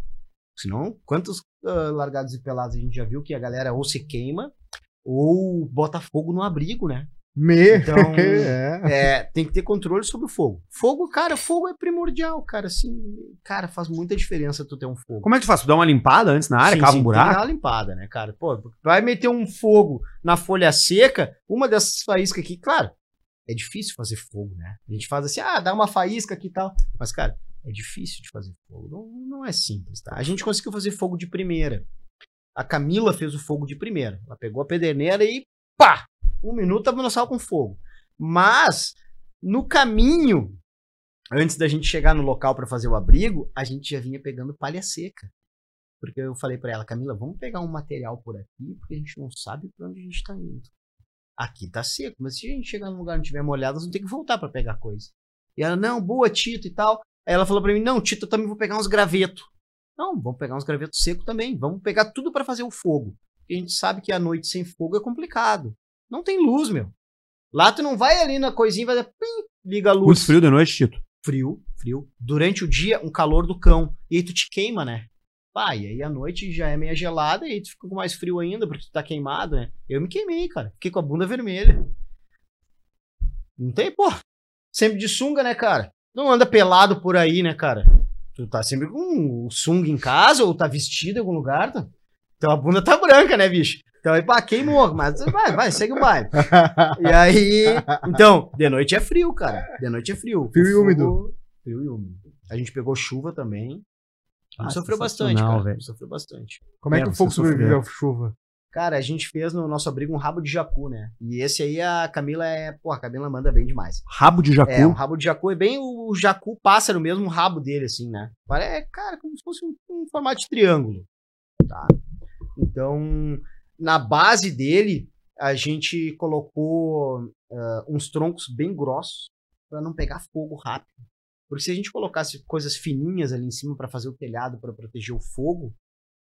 Senão, quantos ah, largados e pelados a gente já viu que a galera ou se queima ou bota fogo no abrigo, né? Me... Então, é. É, tem que ter controle sobre o fogo. Fogo, cara, fogo é primordial, cara. Assim, cara, faz muita diferença tu ter um fogo. Como é que tu faz? Tu dá uma limpada antes na área, Sim, cava sim, um Tem que dar buraco? uma limpada, né, cara? Pô, vai meter um fogo na folha seca, uma dessas faíscas aqui, claro, é difícil fazer fogo, né? A gente faz assim, ah, dá uma faísca aqui e tal. Mas, cara, é difícil de fazer fogo. Não, não é simples, tá? A gente conseguiu fazer fogo de primeira. A Camila fez o fogo de primeira. Ela pegou a pederneira e pá! Um minuto tava no com fogo. Mas, no caminho, antes da gente chegar no local para fazer o abrigo, a gente já vinha pegando palha seca. Porque eu falei pra ela, Camila, vamos pegar um material por aqui, porque a gente não sabe pra onde a gente tá indo. Aqui tá seco, mas se a gente chegar num lugar e não tiver molhado, nós vamos ter que voltar pra pegar coisa. E ela, não, boa, Tito e tal. Aí ela falou pra mim, não, Tito, eu também vou pegar uns gravetos. Não, vamos pegar uns gravetos secos também. Vamos pegar tudo pra fazer o fogo. Porque a gente sabe que a noite sem fogo é complicado. Não tem luz, meu. Lá tu não vai ali na coisinha e vai dar, pim, liga a luz. Muito frio de noite, Tito. Frio, frio. Durante o dia, um calor do cão. E aí tu te queima, né? Pá, e aí a noite já é meio gelada e aí tu fica com mais frio ainda, porque tu tá queimado, né? Eu me queimei, cara. Fiquei com a bunda vermelha. Não tem, pô. Sempre de sunga, né, cara? Não anda pelado por aí, né, cara? Tu tá sempre com o sunga em casa ou tá vestido em algum lugar, tá? Então a bunda tá branca, né, bicho? Então aí, pá, queimou, mas vai, vai, segue o baile. E aí, então, de noite é frio, cara. De noite é frio. Frio e úmido. Frio e úmido. A gente pegou chuva também. Ah, sofreu bastante, cara. velho. Sofreu bastante. Como é, É, que o fogo sobreviveu à chuva? Cara, a gente fez no nosso abrigo um rabo de jacu, né? E esse aí a Camila é. Pô, a Camila manda bem demais. Rabo de jacu. É, um rabo de jacu é bem o, jacu pássaro mesmo, o rabo dele, assim, né? Parece, cara, como se fosse um, um formato de triângulo. Tá? Então, na base dele, a gente colocou ah, uns troncos bem grossos para não pegar fogo rápido. Porque se a gente colocasse coisas fininhas ali em cima para fazer o telhado para proteger o fogo,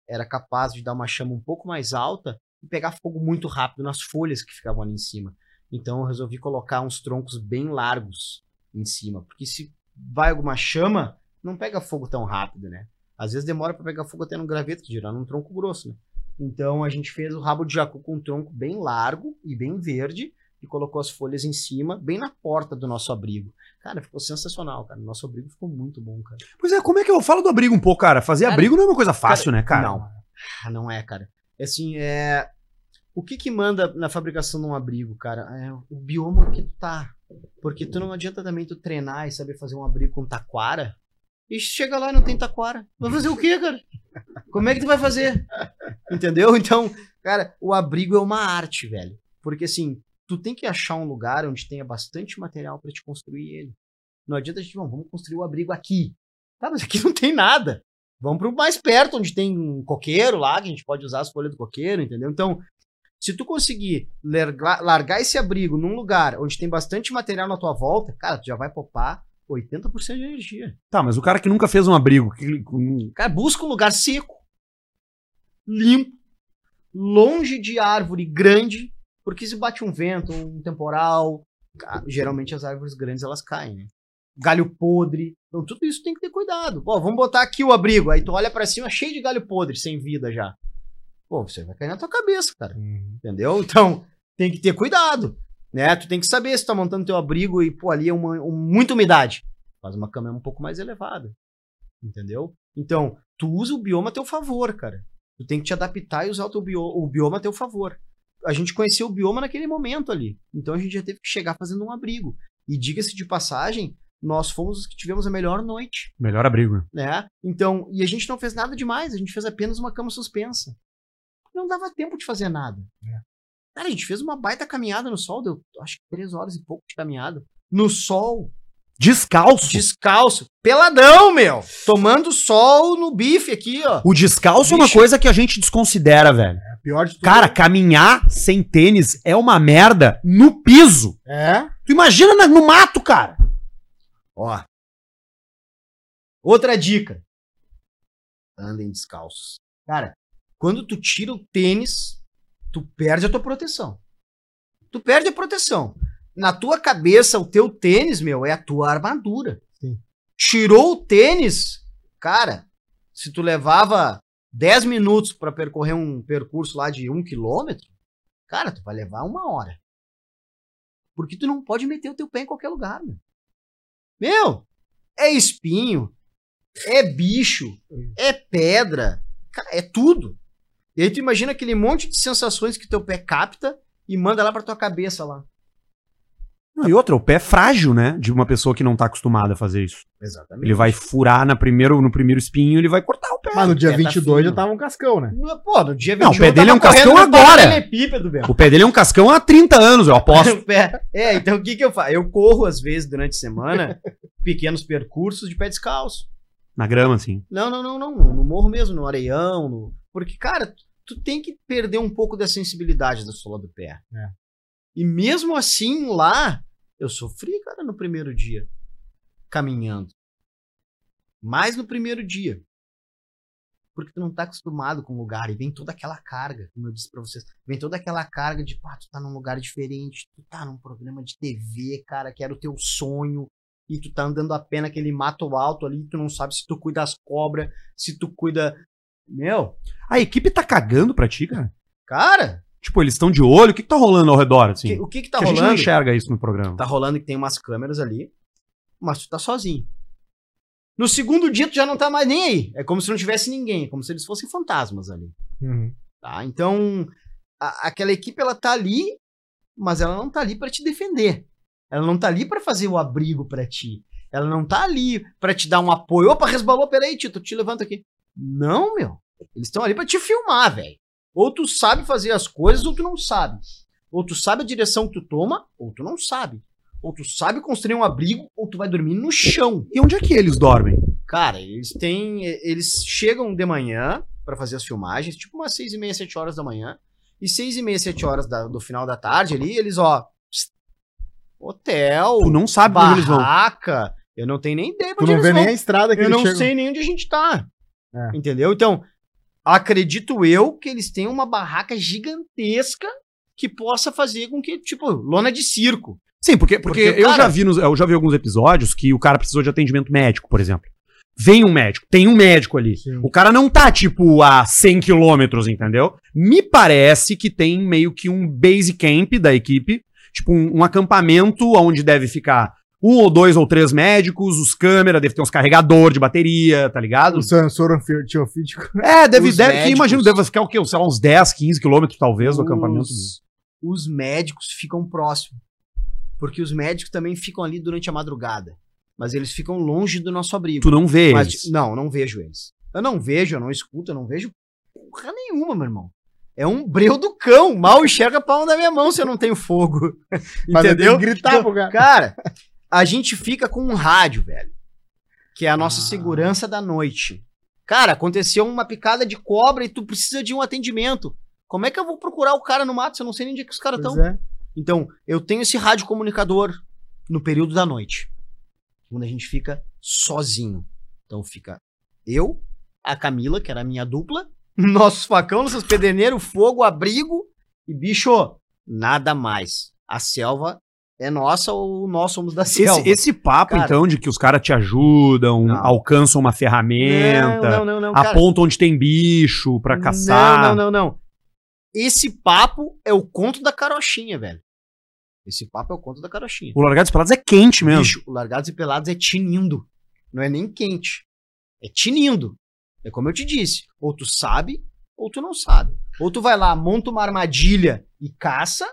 era capaz de dar uma chama um pouco mais alta e pegar fogo muito rápido nas folhas que ficavam ali em cima. Então eu resolvi colocar uns troncos bem largos em cima, porque se vai alguma chama, não pega fogo tão rápido, né? Às vezes demora para pegar fogo até no graveto, dirá num tronco grosso, né? Então a gente fez o rabo de jacu com um tronco bem largo e bem verde e colocou as folhas em cima, bem na porta do nosso abrigo. Cara, ficou sensacional, cara. Nosso abrigo ficou muito bom, cara. Pois é, como é que eu falo do abrigo um pouco, cara? Fazer Cara, abrigo não é uma coisa fácil, né, cara? Não. Ah, Não é, cara. É Assim, é. O que que manda na fabricação de um abrigo, cara? É o bioma que tu tá. Porque tu não adianta também tu treinar e saber fazer um abrigo com taquara. E chega lá e não tem taquara. Vai fazer o quê, cara? Como é que tu vai fazer? Entendeu? Então, cara, o abrigo é uma arte, velho. Porque assim, tu tem que achar um lugar onde tenha bastante material pra te construir ele. Não adianta a gente, "Bom, vamos construir o abrigo aqui. Tá, mas aqui não tem nada. Vamos pro mais perto, onde tem um coqueiro lá, que a gente pode usar as folhas do coqueiro, entendeu? Então, se tu conseguir largar, largar esse abrigo num lugar onde tem bastante material na tua volta, cara, tu já vai poupar 80% de energia. Tá, mas o cara que nunca fez um abrigo, que- Cara, busca um lugar seco, limpo, longe de árvore grande, porque se bate um vento, um temporal, geralmente as árvores grandes elas caem, né? Galho podre, então tudo isso tem que ter cuidado. Pô, vamos botar aqui o abrigo, aí tu olha pra cima cheio de galho podre, sem vida já. Pô, você vai cair na tua cabeça, cara. Entendeu? Então, tem que ter cuidado. Né? Tu tem que saber se tá montando teu abrigo e, pô, ali é uma, um- muita umidade. Faz uma cama um pouco mais elevada. Entendeu? Então, tu usa o bioma a teu favor, cara. Tu tem que te adaptar e usar o, teu bio, o bioma a teu favor. A gente conheceu o bioma naquele momento ali. Então a gente já teve que chegar fazendo um abrigo. E diga-se de passagem, nós fomos os que tivemos a melhor noite melhor abrigo. né? Então, e a gente não fez nada demais, a gente fez apenas uma cama suspensa. Não dava tempo de fazer nada. Cara, a gente fez uma baita caminhada no sol, deu acho que três horas e pouco de caminhada. No sol, Descalço. descalço, peladão, meu! Tomando sol no bife aqui, ó. O descalço é uma coisa que a gente desconsidera, velho. É pior de tudo. Cara, caminhar sem tênis é uma merda no piso. É? Tu imagina na- no mato, cara. Ó. Outra dica. Andem descalços. Cara, quando tu tira o tênis, tu perde a tua proteção. Tu perde a proteção. Na tua cabeça, o teu tênis, meu, é a tua armadura. Sim. Tirou o tênis, cara, se tu levava 10 minutos pra percorrer um percurso lá de um quilômetro, cara, tu vai levar uma hora. Porque tu não pode meter o teu pé em qualquer lugar, meu. Meu, é espinho, é bicho, é pedra, é tudo. E aí tu imagina aquele monte de sensações que teu pé capta e manda lá pra tua cabeça lá. Não, e outra, o pé é frágil, né? De uma pessoa que não tá acostumada a fazer isso. Exatamente. Ele vai furar na primeiro, no primeiro espinho, ele vai cortar o pé. Mas no dia É, tá 22 já tava um cascão, né? No- Pô, no dia Não, o 21 pé dele é um cascão agora. meu. O pé dele é um cascão há 30 anos, eu aposto. O pé- É, então o que que eu faço? Eu corro às vezes durante a semana pequenos percursos de pé descalço. Na grama, assim. Não, não, não, não. No morro mesmo, no areião. No... Porque, cara, tu- tu tem que perder um pouco da sensibilidade da sola do pé. É. E mesmo assim, lá, eu sofri, cara, no primeiro dia. Caminhando. Mais no primeiro dia. Porque tu não tá acostumado com o lugar. E vem toda aquela carga, como eu disse pra vocês. Vem toda aquela carga de, pá, tu tá num lugar diferente. Tu tá num programa de TV, cara, que era o teu sonho. E tu tá andando a pé naquele mato alto ali. Tu não sabe se tu cuida das cobras, se tu cuida. Meu, A equipe tá cagando pra ti, cara? cara, Tipo, eles estão de olho, o que, que tá rolando ao redor, assim? que- o que que tá que a gente não rolando? enxerga isso no programa. Tá rolando que tem umas câmeras ali, mas tu tá sozinho. No segundo dia tu já não tá mais nem aí. É como se não tivesse ninguém, é como se eles fossem fantasmas ali, Uhum. tá? Então, a- aquela equipe ela tá ali, mas ela não tá ali pra te defender. Ela não tá ali pra fazer o abrigo pra ti. Ela não tá ali pra te dar um apoio. Opa, resbalou, peraí, Tito, te levanta aqui. Não, meu. Eles estão ali pra te filmar, velho. Ou tu sabe fazer as coisas, ou tu não sabe. Ou tu sabe a direção que tu toma, ou tu não sabe. Ou tu sabe construir um abrigo, ou tu vai dormir no chão. E onde é que eles dormem? Cara, eles têm. Eles chegam de manhã pra fazer as filmagens, tipo umas seis e meia, sete horas da manhã. E seis e meia, sete horas da- do final da tarde ali, eles, ó. Hotel, Tu não sabe onde eles vão. barraca. Eu não tenho nem ideia pra Tu onde não eles vê vão. nem a estrada que Eu eles não chegam. sei nem onde a gente tá. É. Entendeu? Então, acredito eu que eles têm uma barraca gigantesca que possa fazer com que, tipo, lona de circo. Sim, porque, porque, Porque eu, cara- já vi nos- eu já vi alguns episódios que o cara precisou de atendimento médico, por exemplo. Vem um médico, tem um médico ali. Sim. O cara não tá, tipo, a 100 quilômetros, entendeu? Me parece que tem meio que um base camp da equipe, tipo, um, um acampamento onde deve ficar um ou dois ou três médicos, os câmeras, deve ter uns carregador de bateria, tá ligado? O sensor antiofídico. É, deve, Os deve médicos. imagino, deve ficar o quê? Sei lá, uns 10, 15 quilômetros, talvez, do Os- acampamento. Os médicos ficam próximos. Porque os médicos também ficam ali durante a madrugada. Mas eles ficam longe do nosso abrigo. Tu não vê Mas, eles. não, não vejo eles. Eu não vejo, eu não escuto, eu não vejo porra nenhuma, meu irmão. É um breu do cão. Mal enxerga a palma da minha mão se eu não tenho fogo. Mas eu Entendeu? tenho que gritar pro cara. Cara, a gente fica com um rádio, velho. Que é a nossa Ah. segurança da noite. Cara, aconteceu uma picada de cobra e tu precisa de um atendimento. Como é que eu vou procurar o cara no mato se eu não sei nem onde é que os caras estão? é. Então, eu tenho esse rádio comunicador no período da noite. Quando a gente fica sozinho. Então fica eu, a Camila, que era a minha dupla, nossos facão, nossos pederneiros, fogo, abrigo e bicho, nada mais. A selva é nossa ou nós somos da selva. Esse, esse papo, Cara. então, de que os caras te ajudam, Não. alcançam uma ferramenta, Não, não, não, não, cara. apontam onde tem bicho pra caçar. Não, não, não, não. Esse papo é o conto da carochinha, velho. Esse papo é o conto da carochinha. O Largados Pelados é quente mesmo. Bicho, o Largados e Pelados é tinindo. Não é nem quente. É tinindo. É como eu te disse. Ou tu sabe, ou tu não sabe. Ou tu vai lá, monta uma armadilha e caça,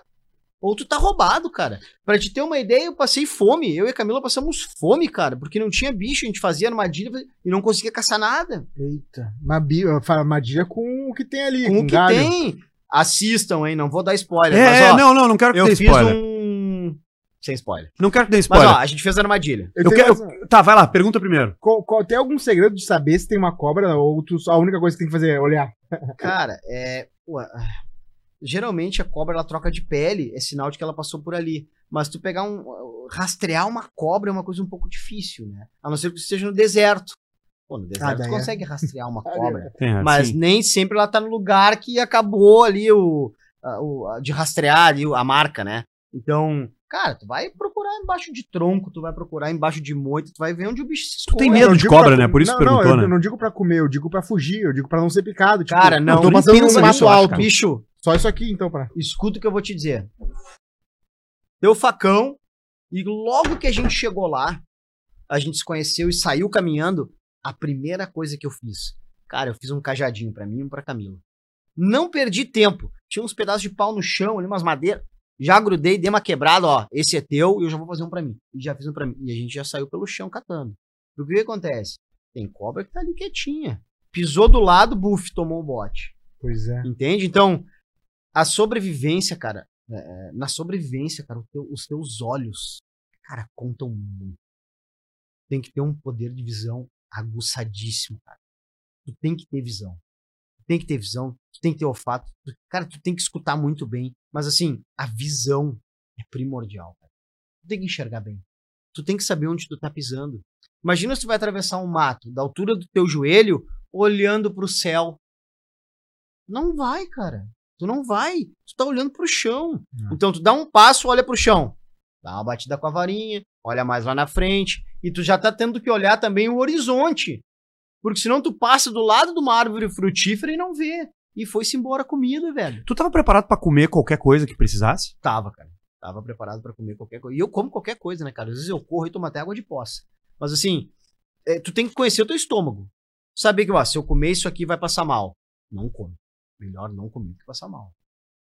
ou tu tá roubado, cara. Pra te ter uma ideia, eu passei fome. Eu e a Camila passamos fome, cara, porque não tinha bicho. A gente fazia armadilha e não conseguia caçar nada. Eita. Uma bi- fala armadilha com o que tem ali. Com o que galho. tem. Assistam, hein? Não vou dar spoiler. É, mas, ó, não, não, não quero que eu dê fiz spoiler. um. Sem spoiler. Não quero que dê Mas, spoiler. ó, a gente fez a armadilha. Eu Eu quero- mais- Tá, vai lá, pergunta primeiro. qual- qual- tem algum segredo de saber se tem uma cobra ou tu, a única coisa que tem que fazer é olhar? Cara, é. ah, geralmente a cobra ela troca de pele, é sinal de que ela passou por ali. Mas tu pegar um. rastrear uma cobra é uma coisa um pouco difícil, né? A não ser que tu esteja no deserto. Pô, no deserto daí tu é. consegue rastrear uma cobra. É, mas sim. nem sempre ela tá no lugar que acabou ali o, a- o- a- de rastrear ali a marca, né? Então, cara, tu vai procurar embaixo de tronco, tu vai procurar embaixo de moita, tu vai ver onde o bicho se Tu tem esconde. medo de cobra, pra- né? Por isso não, que perguntou, não, eu, né? eu não digo pra comer, eu digo pra fugir, eu digo pra não ser picado. Tipo, Cara, não, eu tô passando pensa no mato alto. cara. bicho, Só isso aqui, então, pra. escuta o que eu vou te dizer. Deu facão, e logo que a gente chegou lá, a gente se conheceu e saiu caminhando, a primeira coisa que eu fiz, cara, eu fiz um cajadinho pra mim e um pra Camila. Não perdi tempo. Tinha uns pedaços de pau no chão, ali umas madeiras. Já grudei, dei uma quebrada, ó. Esse é teu e eu já vou fazer um pra mim. E já fiz um pra mim. E a gente já saiu pelo chão catando. O que, acontece? Tem cobra que tá ali quietinha. Pisou do lado, buf, tomou um bote. Pois é. Entende? Então, a sobrevivência, cara, é, na sobrevivência, cara, o teu- os teus olhos, cara, contam muito. Tem que ter um poder de visão aguçadíssimo, cara. Tu tem que ter visão. Tem que ter visão, tu tem que ter olfato. Cara, tu tem que escutar muito bem. Mas assim, a visão é primordial. Cara. Tu tem que enxergar bem. Tu tem que saber onde tu tá pisando. Imagina se tu vai atravessar um mato da altura do teu joelho, olhando pro céu. Não vai, cara. Tu não vai. Tu tá olhando pro chão. Não. Então tu dá um passo, olha pro chão. Dá uma batida com a varinha, olha mais lá na frente. E tu já tá tendo que olhar também o horizonte. Porque senão tu passa do lado de uma árvore frutífera e não vê. E foi-se embora a comida, velho. Tu tava preparado pra comer qualquer coisa que precisasse? Tava, cara. Tava preparado pra comer qualquer coisa. E eu como qualquer coisa, né, cara? Às vezes eu corro e tomo até água de poça. Mas assim, é, tu tem que conhecer o teu estômago. Saber que, ó, se eu comer isso aqui vai passar mal. Não come. Melhor não comer que passar mal.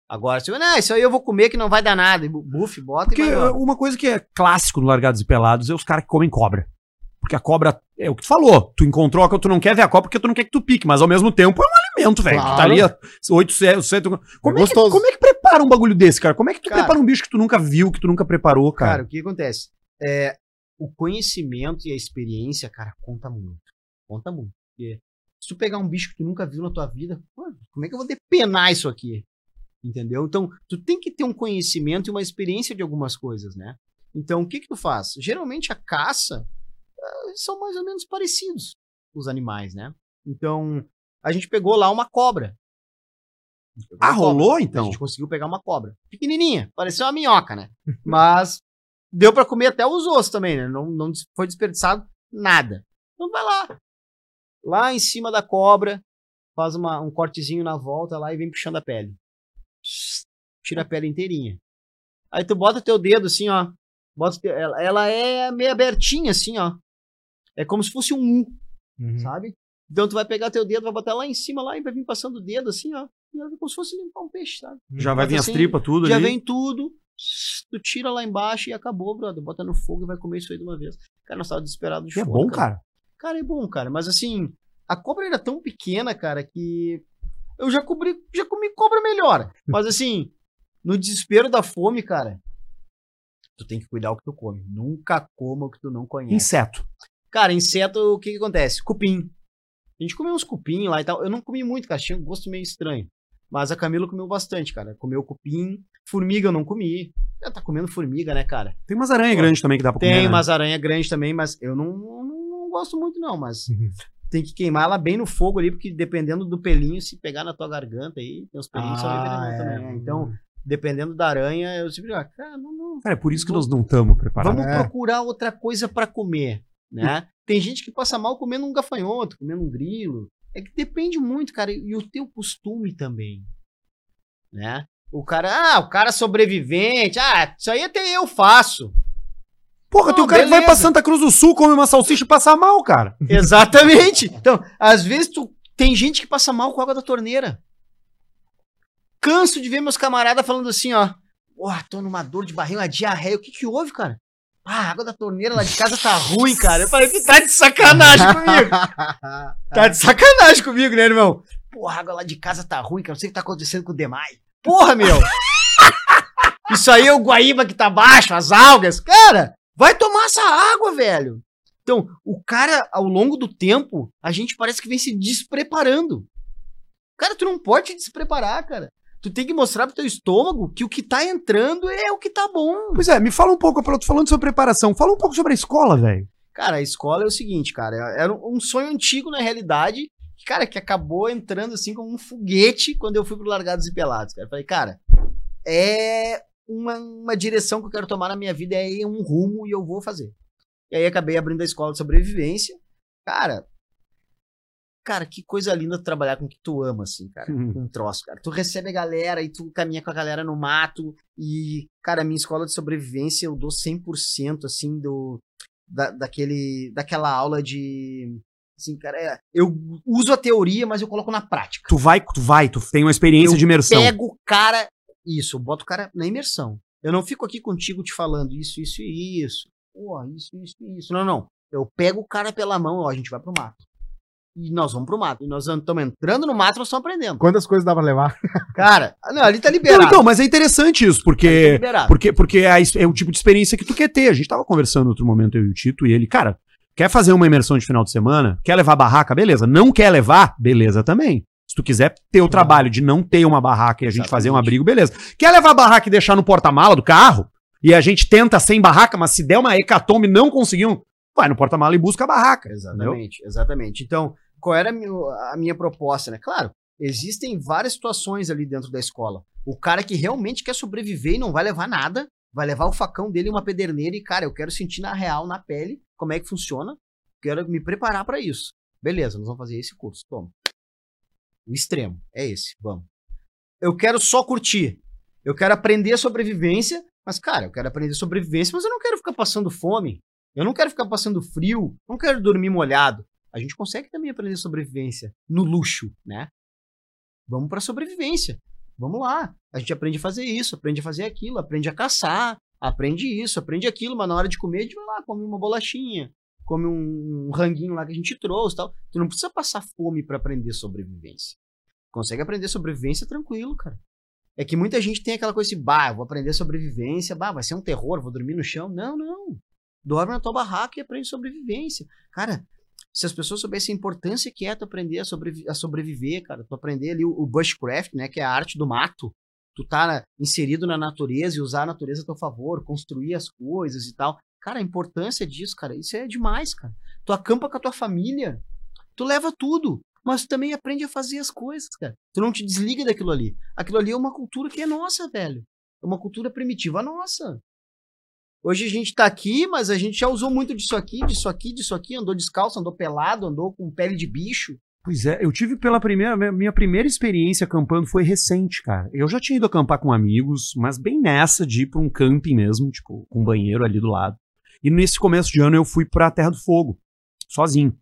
Agora, se eu, não, isso aí eu vou comer que não vai dar nada. Bu- Buff, bota Porque e vai uma coisa que é clássico no Largados e Pelados é os caras que comem cobra. Porque a cobra, é o que tu falou, tu encontrou a cobra, tu não quer ver a cobra porque tu não quer que tu pique, mas ao mesmo tempo é um alimento, velho. Tu tá Claro. ali, ó, 8, 7, como, é que, gostoso. como é que prepara um bagulho desse, cara? Como é que tu Cara. prepara um bicho que tu nunca viu, que tu nunca preparou, Cara, cara? o que acontece? É, o conhecimento e a experiência, cara, conta muito. Conta muito. Porque se tu pegar um bicho que tu nunca viu na tua vida, pô, como é que eu vou depenar isso aqui? Entendeu? Então, tu tem que ter um conhecimento e uma experiência de algumas coisas, né? Então, o que que tu faz? Geralmente a caça são mais ou menos parecidos os animais, né? Então, a gente pegou lá uma cobra. Ah, uma cobra. rolou A então? gente conseguiu pegar uma cobra. Pequenininha, parecia uma minhoca, né? Mas deu pra comer até os ossos também, né? Não, não foi desperdiçado nada. Então vai lá. Lá em cima da cobra, faz uma- um cortezinho na volta lá e vem puxando a pele. Tira a pele inteirinha. Aí tu bota teu dedo assim, ó. Bota o teu- ela, ela é meio abertinha assim, ó. É como se fosse um U, Uhum. sabe? Então tu vai pegar teu dedo, vai botar lá em cima lá e vai vir passando o dedo assim, ó. E ela como se fosse limpar um peixe, sabe? Já vai Mas vir as assim, tripas, tudo Já ali. vem tudo, tu tira lá embaixo e acabou, brother. Bota no fogo e vai comer isso aí de uma vez. Cara, nós tava desesperado de E é fome, bom, cara. Cara, é bom, cara. Mas assim, a cobra era tão pequena, cara, que eu já, cobri, já comi cobra melhor. Mas assim, no desespero da fome, cara, tu tem que cuidar o que tu come. Nunca coma o que tu não conhece. Inseto. Cara, inseto, o que que acontece? Cupim. A gente comeu uns cupim lá e tal. Eu não comi muito, cara. Tinha um gosto meio estranho. Mas a Camila comeu bastante, cara. Comeu cupim. Formiga eu não comi. Ela tá comendo formiga, né, cara? Tem umas aranhas Pô, grandes também que dá pra comer. Tem né? umas aranhas grandes também, mas eu não, não, não gosto muito, não. Mas Uhum. tem que queimar ela bem no fogo ali, porque dependendo do pelinho, se pegar na tua garganta aí, tem uns pelinhos são Ah, é. também. né? Então, dependendo da aranha, eu sempre digo, ah, cara, não, não, Cara, é por isso que nós não estamos preparados. Vamos É. procurar outra coisa pra comer, né? Tem gente que passa mal comendo um gafanhoto, comendo um grilo. É que depende muito, cara, e o teu costume também, né? O cara, ah, o cara sobrevivente, ah, isso aí até eu faço. Porra, tem um cara que vai pra beleza. Santa Cruz do Sul, come uma salsicha e passa mal, cara. Exatamente. Então, às vezes tu tem gente que passa mal com água da torneira. Canso de ver meus camaradas falando assim, ó. Porra, tô numa dor de barriga, uma diarreia. O que que houve, cara? Ah, a água da torneira lá de casa tá ruim, cara. Eu falei, tá de sacanagem comigo. Tá de sacanagem comigo, né, irmão? Porra, a água lá de casa tá ruim, cara. Não sei o que tá acontecendo com o Demai. Porra, meu. Isso aí é o Guaíba que tá baixo, as algas. Cara, vai tomar essa água, velho. Então, o cara, ao longo do tempo, a gente parece que vem se despreparando. Cara, tu não pode te despreparar, cara. Tu tem que mostrar pro teu estômago que o que tá entrando é o que tá bom. Pois é, me fala um pouco, eu tô falando sobre preparação, fala um pouco sobre a escola, velho. Cara, a escola é o seguinte, cara, era um sonho antigo na realidade, que, cara, que acabou entrando assim como um foguete quando eu fui pro Largados e Pelados, cara. Eu falei, cara, é uma, uma direção que eu quero tomar na minha vida, é um rumo e eu vou fazer. E aí acabei abrindo a escola de sobrevivência. Cara, cara, que coisa linda trabalhar com o que tu ama, assim, cara. Com um troço, cara. Tu recebe a galera e tu caminha com a galera no mato. E, cara, minha escola de sobrevivência eu dou 100% assim do da, daquele daquela aula de assim, cara, é, eu uso a teoria, mas eu coloco na prática. Tu vai, tu vai, tu tem uma experiência Eu de imersão. Pego o cara, isso, eu boto o cara na imersão. Eu não fico aqui contigo te falando isso, isso e isso. Pô, isso, isso e isso. Não, não. Eu pego o cara pela mão, ó, a gente vai pro mato. E nós vamos pro mato. E nós estamos entrando no mato, nós estamos aprendendo. Quantas coisas dá pra levar? Cara, não, ali tá Não, liberado. então, mas é interessante isso, Ali tá porque porque porque é, é o tipo de experiência que tu quer ter. A gente tava conversando outro momento eu e o Tito e ele, cara, quer fazer uma imersão de final de semana? Quer levar barraca? Beleza. Não quer levar? Beleza também. Se tu quiser ter o trabalho de não ter uma barraca e a gente Exatamente. fazer um abrigo, beleza. Quer levar a barraca e deixar no porta-mala do carro? E a gente tenta sem barraca, mas se der uma hecatombe e não conseguimos, vai no porta-mala e busca a barraca. Exatamente, exatamente. Então, qual era a minha, proposta, né? Claro, existem várias situações ali dentro da escola. O cara que realmente quer sobreviver e não vai levar nada, vai levar o facão dele e uma pederneira e, cara, eu quero sentir na real, na pele, como é que funciona, quero me preparar para isso. Beleza, nós vamos fazer esse curso, toma. O extremo, é esse, vamos. Eu quero só curtir. Eu quero aprender sobrevivência, mas, cara, eu quero aprender sobrevivência, mas eu não quero ficar passando fome. Eu não quero ficar passando frio, não quero dormir molhado. A gente consegue também aprender sobrevivência no luxo, né? Vamos para sobrevivência. Vamos lá. A gente aprende a fazer isso, aprende a fazer aquilo, aprende a caçar, aprende isso, aprende aquilo, mas na hora de comer, a gente vai lá, come uma bolachinha, come um, ranguinho lá que a gente trouxe tal. Tu não precisa passar fome para aprender sobrevivência. Consegue aprender sobrevivência tranquilo, cara. É que muita gente tem aquela coisa assim, bah, vou aprender sobrevivência, bah, vai ser um terror, vou dormir no chão. Não, não. Dorme na tua barraca e aprende sobrevivência. Cara, se as pessoas soubessem a importância que é tu aprender a, sobrevi a sobreviver, cara, tu aprender ali o, o, bushcraft, né, que é a arte do mato, tu tá inserido na natureza e usar a natureza a teu favor, construir as coisas e tal. Cara, a importância disso, cara, isso é demais, cara. Tu acampa com a tua família, tu leva tudo, mas tu também aprende a fazer as coisas, cara. Tu não te desliga daquilo ali. Aquilo ali é uma cultura que é nossa, velho. É uma cultura primitiva nossa. Hoje a gente tá aqui, mas a gente já usou muito disso aqui, disso aqui, disso aqui, andou descalço, andou pelado, andou com pele de bicho. Pois é, eu tive pela primeira. Minha primeira experiência acampando foi recente, cara. Eu já tinha ido acampar com amigos, mas bem nessa de ir pra um camping mesmo, tipo, com um banheiro ali do lado. E nesse começo de ano eu fui pra Terra do Fogo, sozinho.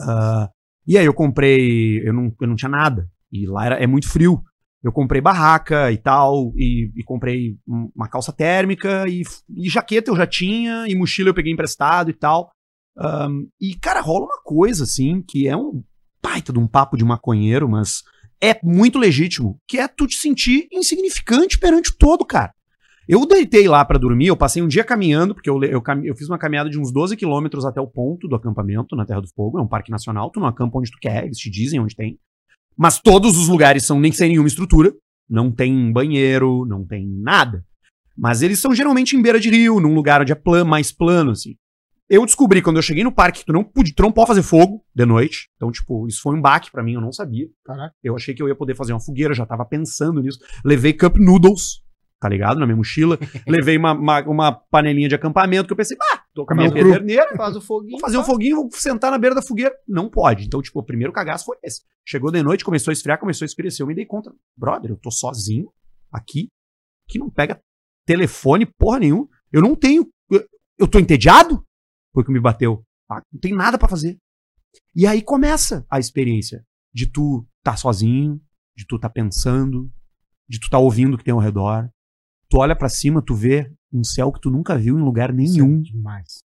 Uh, e aí eu comprei. Eu não, eu não tinha nada. E lá era, é muito frio eu comprei barraca e tal, e, e comprei uma calça térmica, e, e, jaqueta eu já tinha, e mochila eu peguei emprestado e tal. Um, e, cara, rola uma coisa, assim, que é um baita de um papo de maconheiro, mas é muito legítimo, que é tu te sentir insignificante perante o todo, cara. Eu deitei lá para dormir, eu passei um dia caminhando, porque eu, eu, eu, fiz uma caminhada de uns 12 quilômetros até o ponto do acampamento na Terra do Fogo, é um parque nacional, tu não acampa onde tu quer, eles te dizem onde tem. Mas todos os lugares são nem sem nenhuma estrutura. Não tem banheiro, não tem nada. Mas eles são geralmente em beira de rio, num lugar onde é plano, mais plano, assim. Eu descobri quando eu cheguei no parque que tu não, podia, tu não pode fazer fogo de noite. Então, tipo, isso foi um baque para mim, eu não sabia. Caraca. Eu achei que eu ia poder fazer uma fogueira, já tava pensando nisso. Levei cup noodles, tá ligado? Na minha mochila. Levei uma, uma, uma, panelinha de acampamento que eu pensei, ah, tô com a minha pederneira. Faz o foguinho. Vou fazer um foguinho, vou sentar na beira da fogueira. Não pode. Então, tipo, o primeiro cagaço foi esse. Chegou de noite, começou a esfriar, começou a escurecer. Eu me dei conta, brother, eu tô sozinho aqui, que não pega telefone, porra nenhuma. Eu não tenho. Eu, eu tô entediado? Foi que me bateu. Ah, não tem nada para fazer. E aí começa a experiência de tu tá sozinho, de tu tá pensando, de tu tá ouvindo o que tem ao redor. Tu olha para cima, tu vê um céu que tu nunca viu em lugar nenhum. Sim, demais.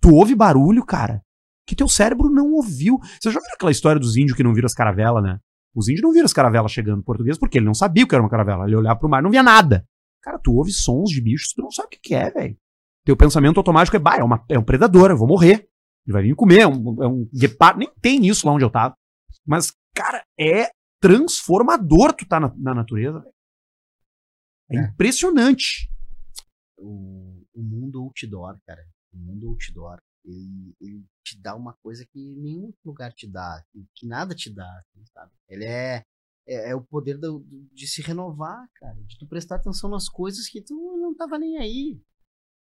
Tu ouve barulho, cara que teu cérebro não ouviu. Você já viu aquela história dos índios que não viram as caravelas, né? Os índios não viram as caravelas chegando português porque ele não sabia o que era uma caravela. Ele olhava pro mar e não via nada. Cara, tu ouve sons de bichos, tu não sabe o que, que é, velho. Teu pensamento automático é, bah, é, uma, é um predador, eu vou morrer. Ele vai vir me comer, é um, é um guepardo. Nem tem isso lá onde eu tava. Mas, cara, é transformador tu tá na, na natureza, velho. É, é, impressionante. O, o mundo outdoor, cara. O mundo outdoor ele, ele te dá uma coisa que nenhum lugar te dá, que nada te dá, assim, sabe? Ele é, é, é o poder do, de se renovar, cara, de tu prestar atenção nas coisas que tu não tava nem aí,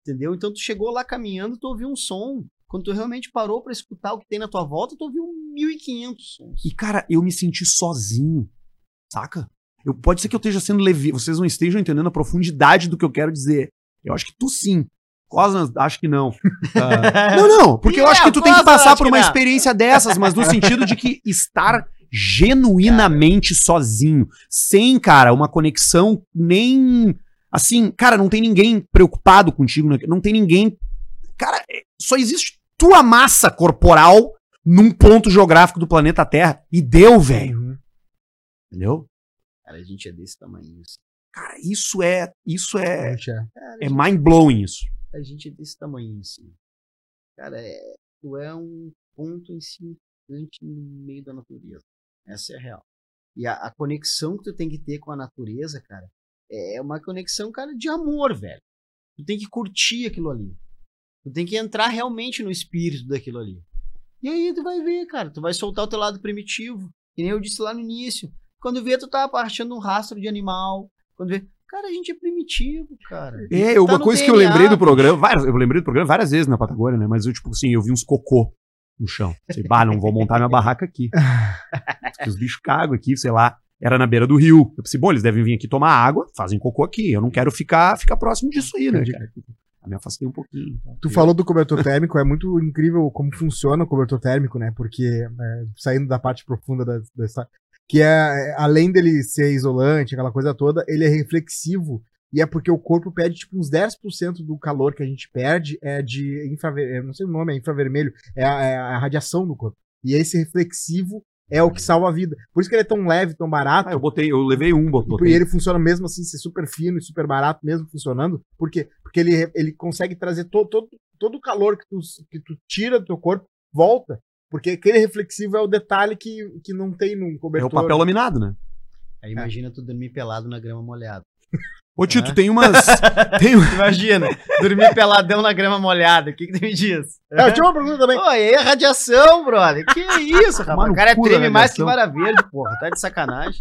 entendeu? Então tu chegou lá caminhando, tu ouviu um som, quando tu realmente parou para escutar o que tem na tua volta, tu ouviu 1.500 sons. E cara, eu me senti sozinho, saca? Eu, pode ser que eu esteja sendo levi, vocês não estejam entendendo a profundidade do que eu quero dizer. Eu acho que tu sim. Cosnas, acho que não. Uh, não, não, porque eu acho que tu tem que passar por uma experiência dessas, mas no sentido de que estar genuinamente sozinho, sem, cara, uma conexão nem. Assim, cara, não tem ninguém preocupado contigo, né? não tem ninguém. Cara, é, só existe tua massa corporal num ponto geográfico do planeta Terra. E deu, velho. Uhum. Entendeu? Cara, a gente é desse tamanho. Assim. Cara, isso é. Isso é. É, é mind blowing isso a gente é desse tamanho assim. Cara, é, tu é um ponto insignificante no meio da natureza. Essa é a real. E a, a, conexão que tu tem que ter com a natureza, cara, é uma conexão, cara, de amor, velho. Tu tem que curtir aquilo ali. Tu tem que entrar realmente no espírito daquilo ali. E aí tu vai ver, cara, tu vai soltar o teu lado primitivo. Que nem eu disse lá no início. Quando vê, tu tá achando um rastro de animal. Quando vê, cara, a gente é primitivo, cara. É, Tá uma coisa que eu DNA, lembrei do programa, várias, eu lembrei do programa várias vezes na Patagônia, né? Mas eu, tipo assim, eu vi uns cocô no chão. Sei, bah, não vou montar minha barraca aqui. Os bichos cagam aqui, sei lá. Era na beira do rio. Eu pensei, bom, eles devem vir aqui tomar água, fazem cocô aqui. Eu não quero ficar, ficar próximo disso aí, né, cara? Eu me afastei um pouquinho. Tu falou do cobertor térmico, é muito incrível como funciona o cobertor térmico, né? Porque, é, saindo da parte profunda da, dessa. Que é, é, além dele ser isolante, aquela coisa toda, ele é reflexivo. E é porque o corpo perde, tipo, uns 10% do calor que a gente perde é de infravermelho. Não sei o nome, é infravermelho. É a, é a radiação do corpo. E esse reflexivo é o que salva a vida. Por isso que ele é tão leve, tão barato. Ah, eu botei, eu levei um, bot- E ele funciona mesmo assim, ser super fino e super barato, mesmo funcionando. Por quê? Porque ele, ele consegue trazer todo, todo, todo o calor que tu, que tu tira do teu corpo, volta. Porque aquele reflexivo é o detalhe que, que não tem num É cobertor. o papel laminado, né? Aí imagina tu dormir pelado na grama molhada. Ô, Tito, É. tem umas. tem, Imagina, dormir peladão na grama molhada. O que, que tu me diz? É, eu tinha uma pergunta também. Pô, e aí a radiação, brother? Que isso, rapaz? O cara treme mais que vara verde, porra. Tá de sacanagem.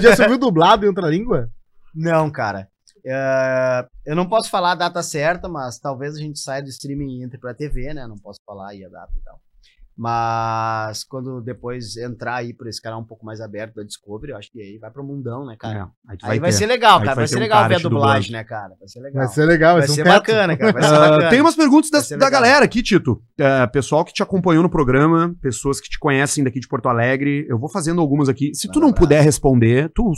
Já se ouviu dublado em outra língua? Não, cara. É, eu não posso falar a data certa, mas talvez a gente saia do streaming e entre pra TV, né? Não posso falar aí a data e tal. Mas quando depois entrar aí por esse canal um pouco mais aberto da Discovery, eu acho que aí vai pro mundão, né, cara? É, aí aí vai ter. ser legal, Aí cara. vai Vai, ser legal ver a dublagem, né, cara? Vai ser legal. Vai ser legal, vai, Vai ser, ser um bacana, cara. Vai ser Ah, bacana. tem umas perguntas da legal. galera aqui, Tito. É, pessoal que te acompanhou no programa, pessoas que te conhecem daqui de Porto Alegre. Eu vou fazendo algumas aqui. Se tu não puder responder, tu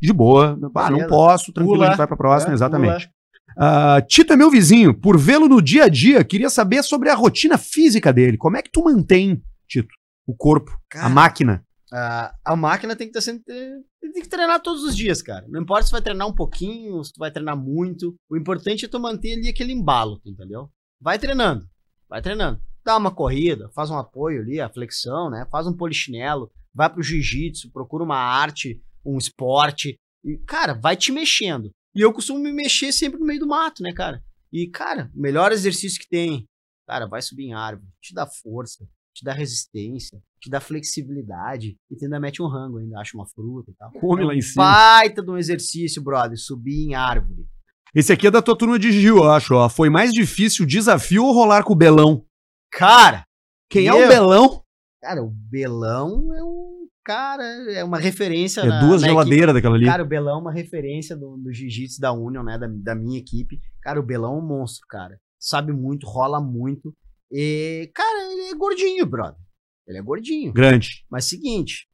de boa. Ah, não posso, tranquilo, Pula. a gente vai pra próxima, É, exatamente. Ah, Tito é meu vizinho. Por vê-lo no dia a dia, queria saber sobre a rotina física dele. Como é que tu mantém, Tito, o corpo, a Cara, máquina? a, a máquina tem que estar sempre. Tem que treinar todos os dias, cara. Não importa se vai treinar um pouquinho, se tu vai treinar muito. O importante é tu manter ali aquele embalo, entendeu? Vai treinando. Vai treinando. Dá uma corrida, faz um apoio ali, a flexão, né? Faz um polichinelo, vai pro jiu-jitsu, procura uma arte, um esporte. E, cara, vai te mexendo. E eu costumo me mexer sempre no meio do mato, né, cara? E, cara, o melhor exercício que tem, cara, vai subir em árvore, te dá força, te dá resistência, te dá flexibilidade e tu ainda mete um rango ainda, acha uma fruta e tal. Come É lá em cima. Baita de um exercício, brother, subir em árvore. Esse aqui é da tua turma de Gil, eu acho. Ó. Foi mais difícil o desafio ou rolar com o Belão? Cara, Quem é o Belão? cara, o Belão é um cara, é uma referência É na- duas na geladeiras daquela ali. Cara, o Belão é uma referência do, do jiu-jitsu da Union, né, da, da minha equipe. Cara, o Belão é um monstro, cara. Sabe muito, rola muito. E, cara, ele é gordinho, brother. Ele é gordinho. Grande. Mas seguinte.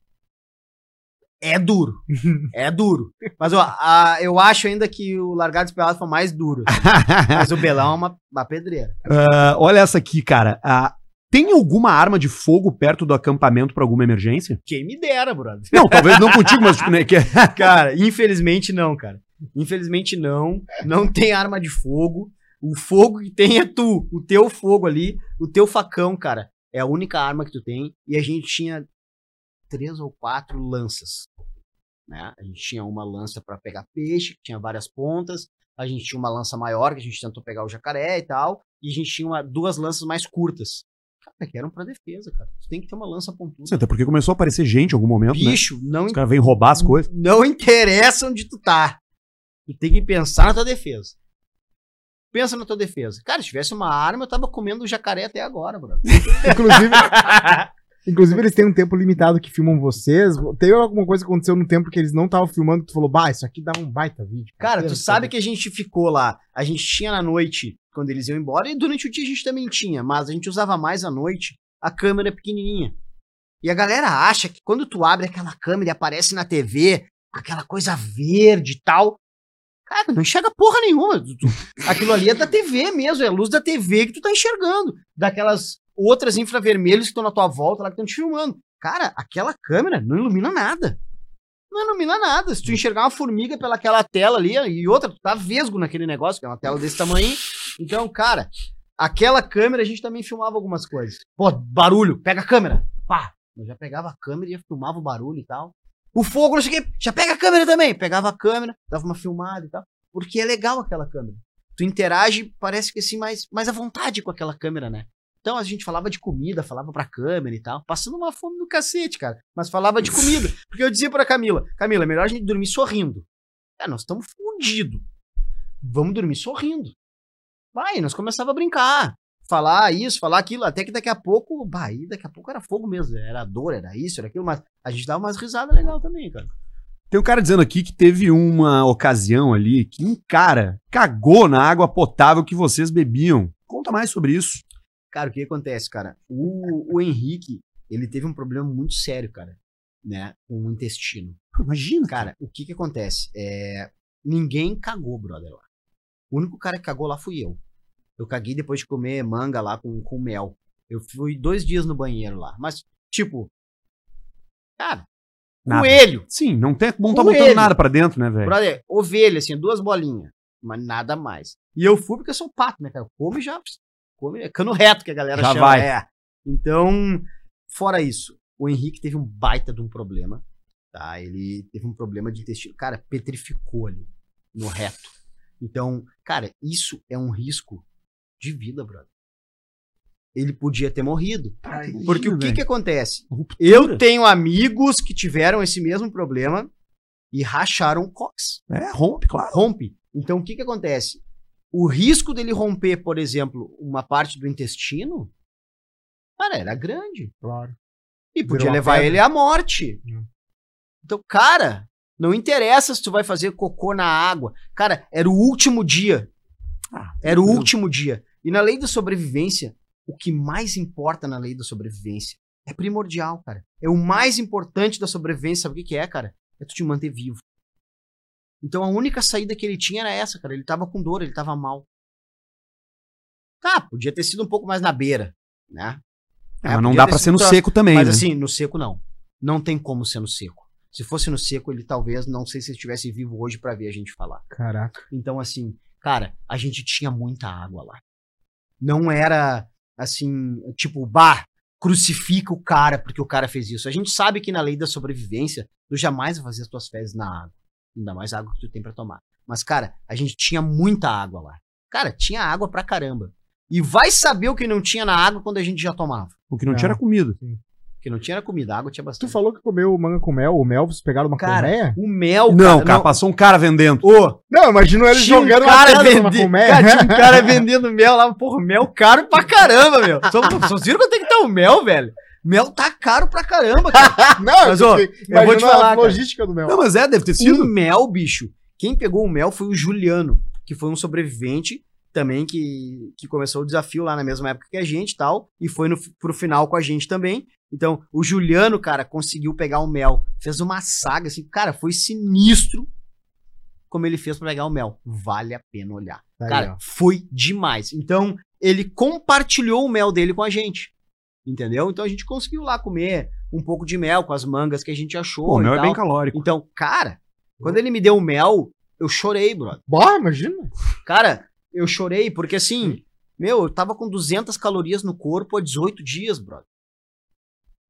É duro. É duro. Mas ó, a- eu acho ainda que o Largado Pelado foi mais duro. assim. Mas o Belão é uma, uma pedreira. Ah, olha essa aqui, cara. Ah, tem alguma arma de fogo perto do acampamento pra alguma emergência? Quem me dera, brother. Não, talvez não contigo, mas tipo, né, que Cara, infelizmente não, cara. Infelizmente não. Não tem arma de fogo. O fogo que tem é tu. O teu fogo ali, o teu facão, cara. É a única arma que tu tem. E a gente tinha três ou quatro lanças. Né? A gente tinha uma lança pra pegar peixe, que tinha várias pontas. A gente tinha uma lança maior, que a gente tentou pegar o jacaré e tal. E a gente tinha uma- duas lanças mais curtas. Cara, que eram pra defesa, cara. Tu tem que ter uma lança pontuda. Até porque começou a aparecer gente em algum momento, né? Bicho, não Os caras vêm roubar as coisas. não interessa onde tu tá. Tu tem que pensar na tua defesa. Pensa na tua defesa. Cara, se tivesse uma arma, eu tava comendo jacaré até agora, bro. Inclusive, inclusive, eles têm um tempo limitado que filmam vocês. Teve alguma coisa que aconteceu no tempo que eles não estavam filmando que tu falou, bah, isso aqui dava um baita vídeo. Cara, tu sabe que a gente ficou lá. A gente tinha na noite, quando eles iam embora, e durante o dia a gente também tinha, mas a gente usava mais à noite a câmera pequenininha. E a galera acha que quando tu abre aquela câmera e aparece na TV, aquela coisa verde e tal. Cara, não enxerga porra nenhuma. Tu- tu- aquilo ali é da TV mesmo, é a luz da TV que tu tá enxergando. Daquelas outras infravermelhos que estão na tua volta lá que estão te filmando. Cara, aquela câmera não ilumina nada. Não ilumina nada. Se tu enxergar uma formiga pelaquela tela ali, e outra, tu tá vesgo naquele negócio, que é uma tela desse tamanho. Então, cara, aquela câmera a gente também filmava algumas coisas. Pô, barulho, pega a câmera. Pá. Eu já pegava a câmera e já filmava o barulho e tal. O fogo, não sei o quê, já pega a câmera também. Pegava a câmera, dava uma filmada e tal. Porque é legal aquela câmera. tu interage, parece que assim, mais, mais à vontade com aquela câmera, né? Então a gente falava de comida, falava pra câmera e tal, passando uma fome do cacete, cara. Mas falava de comida. Porque eu dizia pra Camila, Camila, é melhor a gente dormir sorrindo. É, nós estamos fundidos. Vamos dormir sorrindo. Vai, nós começava a brincar. Falar isso, falar aquilo, até que daqui a pouco, bah, daqui a pouco era fogo mesmo, era dor, era isso, era aquilo, mas a gente dava umas risadas legal também, cara. Tem um cara dizendo aqui que teve uma ocasião ali que um cara cagou na água potável que vocês bebiam. Conta mais sobre isso. Cara, o que acontece, cara? O, o Henrique, ele teve um problema muito sério, cara, né, com o intestino. Imagina, Cara, o que que acontece? É, ninguém cagou, brother, lá. O único cara que cagou lá fui eu. Eu caguei depois de comer manga lá com, com mel. Eu fui dois dias no banheiro lá. Mas, tipo. Cara, Nada. coelho. Sim, não, tem, não tá Coelho. botando nada pra dentro, né, velho? Brother, ovelha, assim, duas bolinhas. Mas nada mais. E eu fui porque eu sou pato, né, cara? Come já. Come, é cano reto que a galera Já chama. vai. É. Então, fora isso, o Henrique teve um baita de um problema. Tá? Ele teve um problema de intestino. Cara, petrificou ali no reto. Então, cara, isso é um risco de vida, brother. Ele podia ter morrido. Porque o que que acontece? Eu tenho amigos que tiveram esse mesmo problema e racharam o cox. É, rompe, claro. Rompe. Então, o que que acontece? O risco dele romper, por exemplo, uma parte do intestino, cara, era grande. Claro. E podia levar pedra. ele à morte. Hum. Então, cara, não interessa se tu vai fazer cocô na água. Cara, era o último dia. Ah, Era o último dia. E na lei da sobrevivência, o que mais importa na lei da sobrevivência é primordial, cara. É o mais importante da sobrevivência, sabe o que, que é, cara? É tu te manter vivo. Então a única saída que ele tinha era essa, cara. Ele tava com dor, ele tava mal. Tá, podia ter sido um pouco mais na beira, né? É, É, mas não dá sido ser no seco também, Mas né? assim, no seco não. Não tem como ser no seco. Se fosse no seco, ele talvez, não sei se ele estivesse vivo hoje pra ver a gente falar. Caraca. Então, assim, cara, a gente tinha muita água lá. Não era assim, tipo, bah, crucifica o cara porque o cara fez isso. A gente sabe que na lei da sobrevivência, tu jamais vai fazer as tuas fezes na água. Ainda mais água que tu tem pra tomar. Mas, cara, a gente tinha muita água lá. Cara, tinha água pra caramba. E vai saber o que não tinha na água quando a gente já tomava. O que não É. tinha era comida. Porque não tinha era comida, água tinha Tu bastante. falou que comeu manga com mel. O mel, vocês pegaram uma Cara, colmeia? o mel, não, cara, cara, passou um cara vendendo. Ô, Não, imagina ele Tinha um jogando cara uma colmeia. Cara, tinha um cara vendendo mel lá, porra, mel caro pra caramba, meu. Só, vocês viram quanto é que tá o mel, velho? Mel tá caro pra caramba, cara. Não, Mas, ó, eu vou te falar, a cara. logística do mel. Não, mas é, deve ter O sido. mel, bicho. Quem pegou o mel foi o Juliano, que foi um sobrevivente também que, que começou o desafio lá na mesma época que a gente e tal, e foi no, pro final com a gente também. Então, o Juliano, cara, conseguiu pegar o mel. Fez uma saga, assim, cara, foi sinistro como ele fez pra pegar o mel. Vale a pena olhar. Tá Cara, foi demais. Então, ele compartilhou o mel dele com a gente. Entendeu? Então a gente conseguiu lá comer um pouco de mel com as mangas que a gente achou. Pô, o mel é tal. bem calórico. Então, cara, quando ele me deu o mel, eu chorei, brother. Bah, imagina. Cara, eu chorei porque assim, meu, eu tava com 200 calorias no corpo há 18 dias, brother.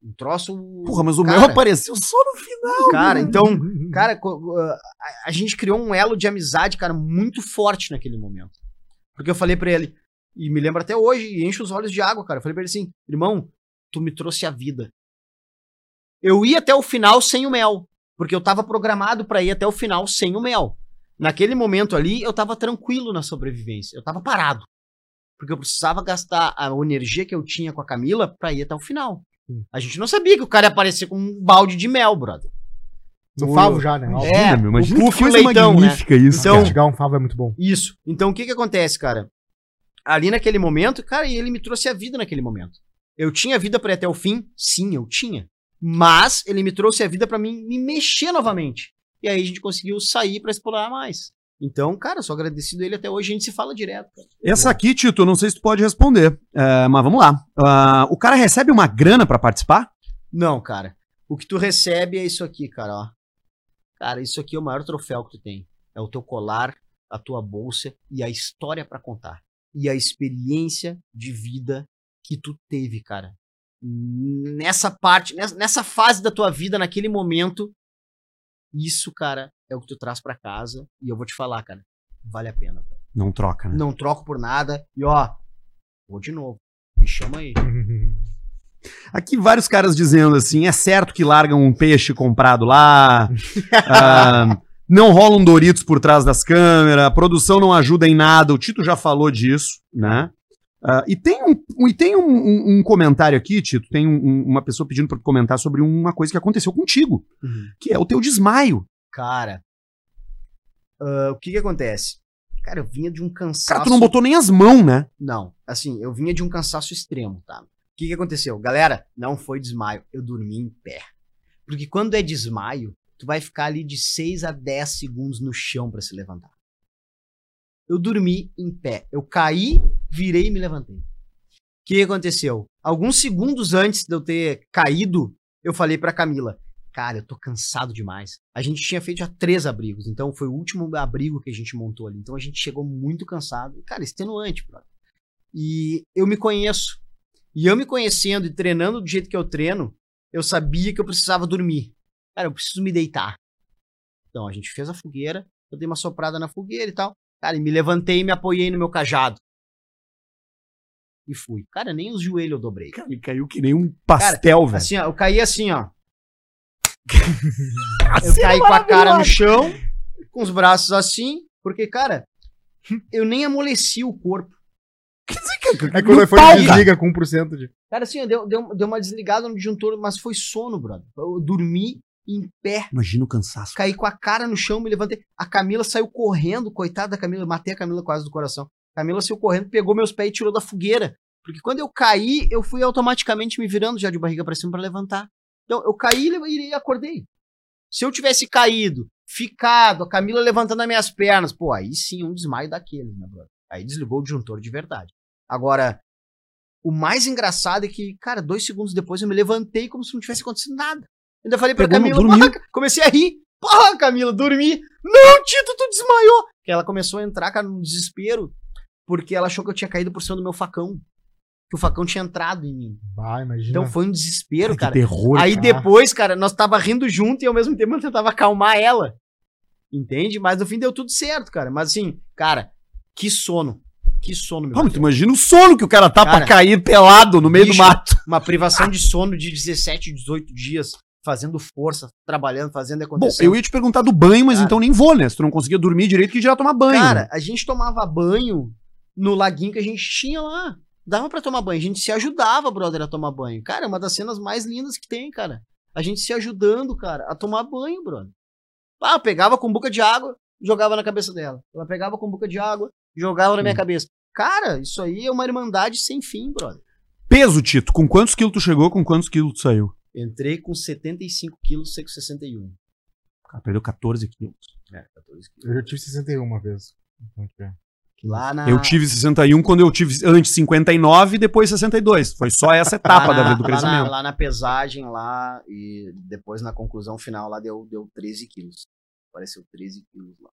Um troço. Porra, mas o cara, mel apareceu só no final. Cara, então, cara, co- a, a gente criou um elo de amizade, cara, muito forte naquele momento. Porque eu falei pra ele, e me lembro até hoje, e enche os olhos de água, cara. Eu falei pra ele assim, irmão, tu me trouxe a vida. Eu ia até o final sem o mel, porque eu tava programado pra ir até o final sem o mel. Naquele momento ali, eu tava tranquilo na sobrevivência, eu tava parado. Porque eu precisava gastar a energia que eu tinha com a Camila pra ir até o final. A gente não sabia que o cara ia aparecer com um balde de mel, brother. No O- favo já, né? Ó, É, meu, o imagina puff que o coisa leitão, né? magnífica isso. Então- cara. Um favo é muito bom. Isso. Então o que que acontece, cara? Ali naquele momento, cara, e ele me trouxe a vida naquele momento. Eu tinha vida pra ir até o fim? Sim, eu tinha. Mas ele me trouxe a vida pra mim me mexer novamente. E aí a gente conseguiu sair pra explorar mais. Então, cara, sou agradecido a ele até hoje, a gente se fala direto. cara. Essa aqui, Tito, não sei se tu pode responder. É, mas vamos lá. Ah, o cara recebe uma grana pra participar? Não, cara. O que tu recebe é isso aqui, cara, ó. Cara, isso aqui é o maior troféu que tu tem. É o teu colar, a tua bolsa e a história pra contar. E a experiência de vida que tu teve, cara. Nessa parte, nessa, fase da tua vida, naquele momento, isso, cara, é o que tu traz pra casa. E eu vou te falar, cara, vale a pena. Não troca, né? Não troco por nada. E ó, vou de novo. Me chama aí. Aqui vários caras dizendo assim, é certo que largam um peixe comprado lá, ah, não rolam Doritos por trás das câmeras, a produção não ajuda em nada, o Tito já falou disso, né? Ah, e tem, um, e tem um, um- um comentário aqui, Tito, tem um- um- uma pessoa pedindo pra tu comentar sobre uma coisa que aconteceu contigo, que é o teu desmaio. Cara, ah, o que que acontece? Cara, eu vinha de um cansaço. Cara, tu não botou nem as mãos, né? Não, assim, eu vinha de um cansaço extremo, tá? O que, que aconteceu? Galera, não foi desmaio, eu dormi em pé. Porque quando é desmaio, tu vai ficar ali de 6 a 10 segundos no chão pra se levantar. Eu dormi em pé. Eu caí, virei e me levantei. O que, aconteceu? Alguns segundos antes de eu ter caído, eu falei pra Camila: Cara, eu tô cansado demais. A gente tinha feito já três abrigos, então foi o último abrigo que a gente montou ali. Então a gente chegou muito cansado. Cara, extenuante, brother. E eu me conheço. E eu me conhecendo e treinando do jeito que eu treino, eu sabia que eu precisava dormir. Cara, eu preciso me deitar. Então a gente fez a fogueira, eu dei uma soprada na fogueira e tal. Cara, e me levantei e me apoiei no meu cajado. E fui. Cara, nem os joelhos eu dobrei. Cara, ele caiu que nem um pastel, velho. Assim, ó, eu caí assim, ó. Assim Eu caí com a cara no chão, com os braços assim, porque, cara, eu nem amoleci o corpo. É quando No foi pau, desliga com 1% de. Cara, assim, deu, deu, deu uma desligada no disjuntor, mas foi sono, brother. Eu dormi em pé, Imagina o cansaço. caí com a cara no chão, me levantei. A Camila saiu correndo, coitada da Camila, eu matei a Camila quase do coração. A Camila saiu correndo, pegou meus pés e tirou da fogueira. Porque quando eu caí, eu fui automaticamente me virando já de barriga pra cima pra levantar. Então, eu caí e acordei. Se eu tivesse caído, ficado, a Camila levantando as minhas pernas, pô, aí sim, um desmaio daquele, né, brother? Aí desligou o disjuntor de verdade. Agora, o mais engraçado é que, cara, dois segundos depois eu me levantei como se não tivesse acontecido nada. Ainda falei pra Pegou Camila. "Porra", comecei a rir. Porra, Camila, dormi. Não, Tito, tu desmaiou. Que ela começou a entrar, cara, no desespero, porque ela achou que eu tinha caído por cima do meu facão. Que o facão tinha entrado em mim. Vai, imagina. Então foi um desespero, que cara. terror. Aí cara. depois, cara, nós tava rindo junto e ao mesmo tempo eu tentava acalmar ela. Entende? Mas no fim deu tudo certo, cara. Mas assim, cara, que sono. Que sono, meu. Ah, mas tu imagina o sono que o cara tá pra Cara, cair pelado no meio bicho, do mato. Uma privação de sono de 17, 18 dias, fazendo força, trabalhando, fazendo e Bom, eu ia te perguntar do banho, mas Cara. então nem vou, né? Se tu não conseguia dormir direito, que já tomar banho. Cara, a gente tomava banho no laguinho que a gente tinha lá. Dava pra tomar banho. A gente se ajudava, brother, a tomar banho. Cara, é uma das cenas mais lindas que tem, cara. A gente se ajudando, cara, a tomar banho, brother. Ah, eu pegava com boca de água, jogava na cabeça dela. Ela pegava com boca de água, jogava na minha Hum. cabeça. Cara, isso aí é uma irmandade sem fim, brother. Peso, Tito, com quantos quilos tu chegou, com quantos quilos tu saiu? Entrei com 75 quilos, seco 61. Cara, perdeu 14 quilos. É, 14 quilos. Eu já tive 61 uma vez. Então, tipo, é. Lá na... Eu tive 61 quando eu tive antes 59 e depois 62. Foi só essa etapa lá da, na, do lá na- crescimento. lá na pesagem lá e depois na conclusão final lá deu, deu 13 quilos. Apareceu 13 quilos lá.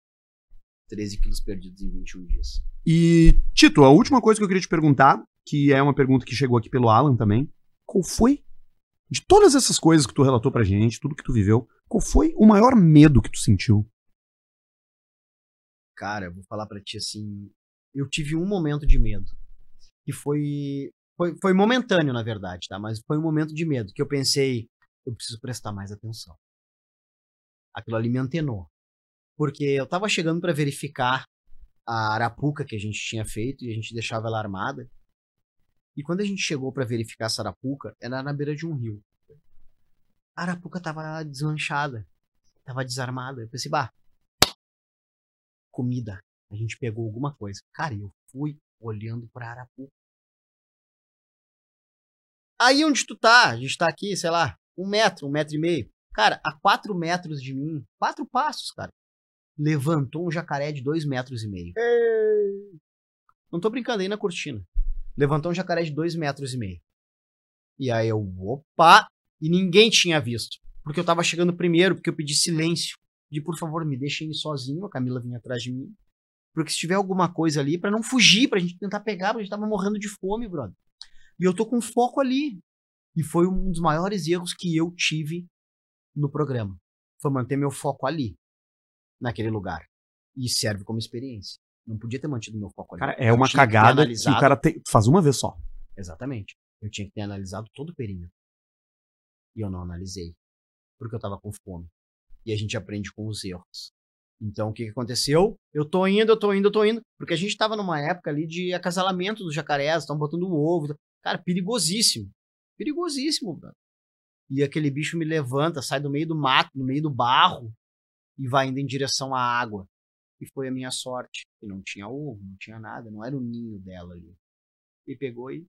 13 quilos perdidos em 21 dias. E, Tito, a última coisa que eu queria te perguntar, que é uma pergunta que chegou aqui pelo Alan também. Qual foi, de todas essas coisas que tu relatou pra gente, tudo que tu viveu, qual foi o maior medo que tu sentiu? Cara, eu vou falar pra ti assim, eu tive um momento de medo. Que foi foi, foi momentâneo, na verdade, tá? Mas foi um momento de medo que eu pensei, eu preciso prestar mais atenção. Aquilo ali me antenou. Porque eu tava chegando pra verificar a arapuca que a gente tinha feito e a gente deixava ela armada. E quando a gente chegou pra verificar essa arapuca, era na beira de um rio. A arapuca tava deslanchada, tava desarmada. Eu pensei, bah, comida. A gente pegou alguma coisa. Cara, eu fui olhando pra arapuca. Aí onde tu tá? A gente tá aqui, sei lá, um metro, um metro e meio. Cara, a quatro metros de mim, quatro passos, cara, levantou um jacaré de dois metros e meio. Não tô brincando aí na cortina. Levantou um jacaré de dois metros e meio. E aí eu, opa! E ninguém tinha visto. Porque eu tava chegando primeiro, porque eu pedi silêncio. De por favor, me deixem ir sozinho. A Camila vinha atrás de mim. Porque se tiver alguma coisa ali, pra não fugir, pra gente tentar pegar, porque a gente tava morrendo de fome, brother. E eu tô com foco ali. E foi um dos maiores erros que eu tive no programa. Foi manter meu foco ali, naquele lugar. E serve como experiência. Não podia ter mantido meu foco ali. Cara, é Eu uma tinha que cagada que o cara faz uma vez só. Exatamente. Eu tinha que ter analisado todo o perímetro. E eu não analisei. Porque eu tava com fome. E a gente aprende com os erros. Então, o que, que aconteceu? Eu tô indo, eu tô indo, eu tô indo. Porque a gente tava numa época ali de acasalamento dos jacarés, estão botando ovo. Cara, perigosíssimo. Perigosíssimo, mano. E aquele bicho me levanta, sai do meio do mato, no meio do barro, e vai indo em direção à água. E foi a minha sorte. E não tinha ovo, não tinha nada, não era o ninho dela ali. E pegou e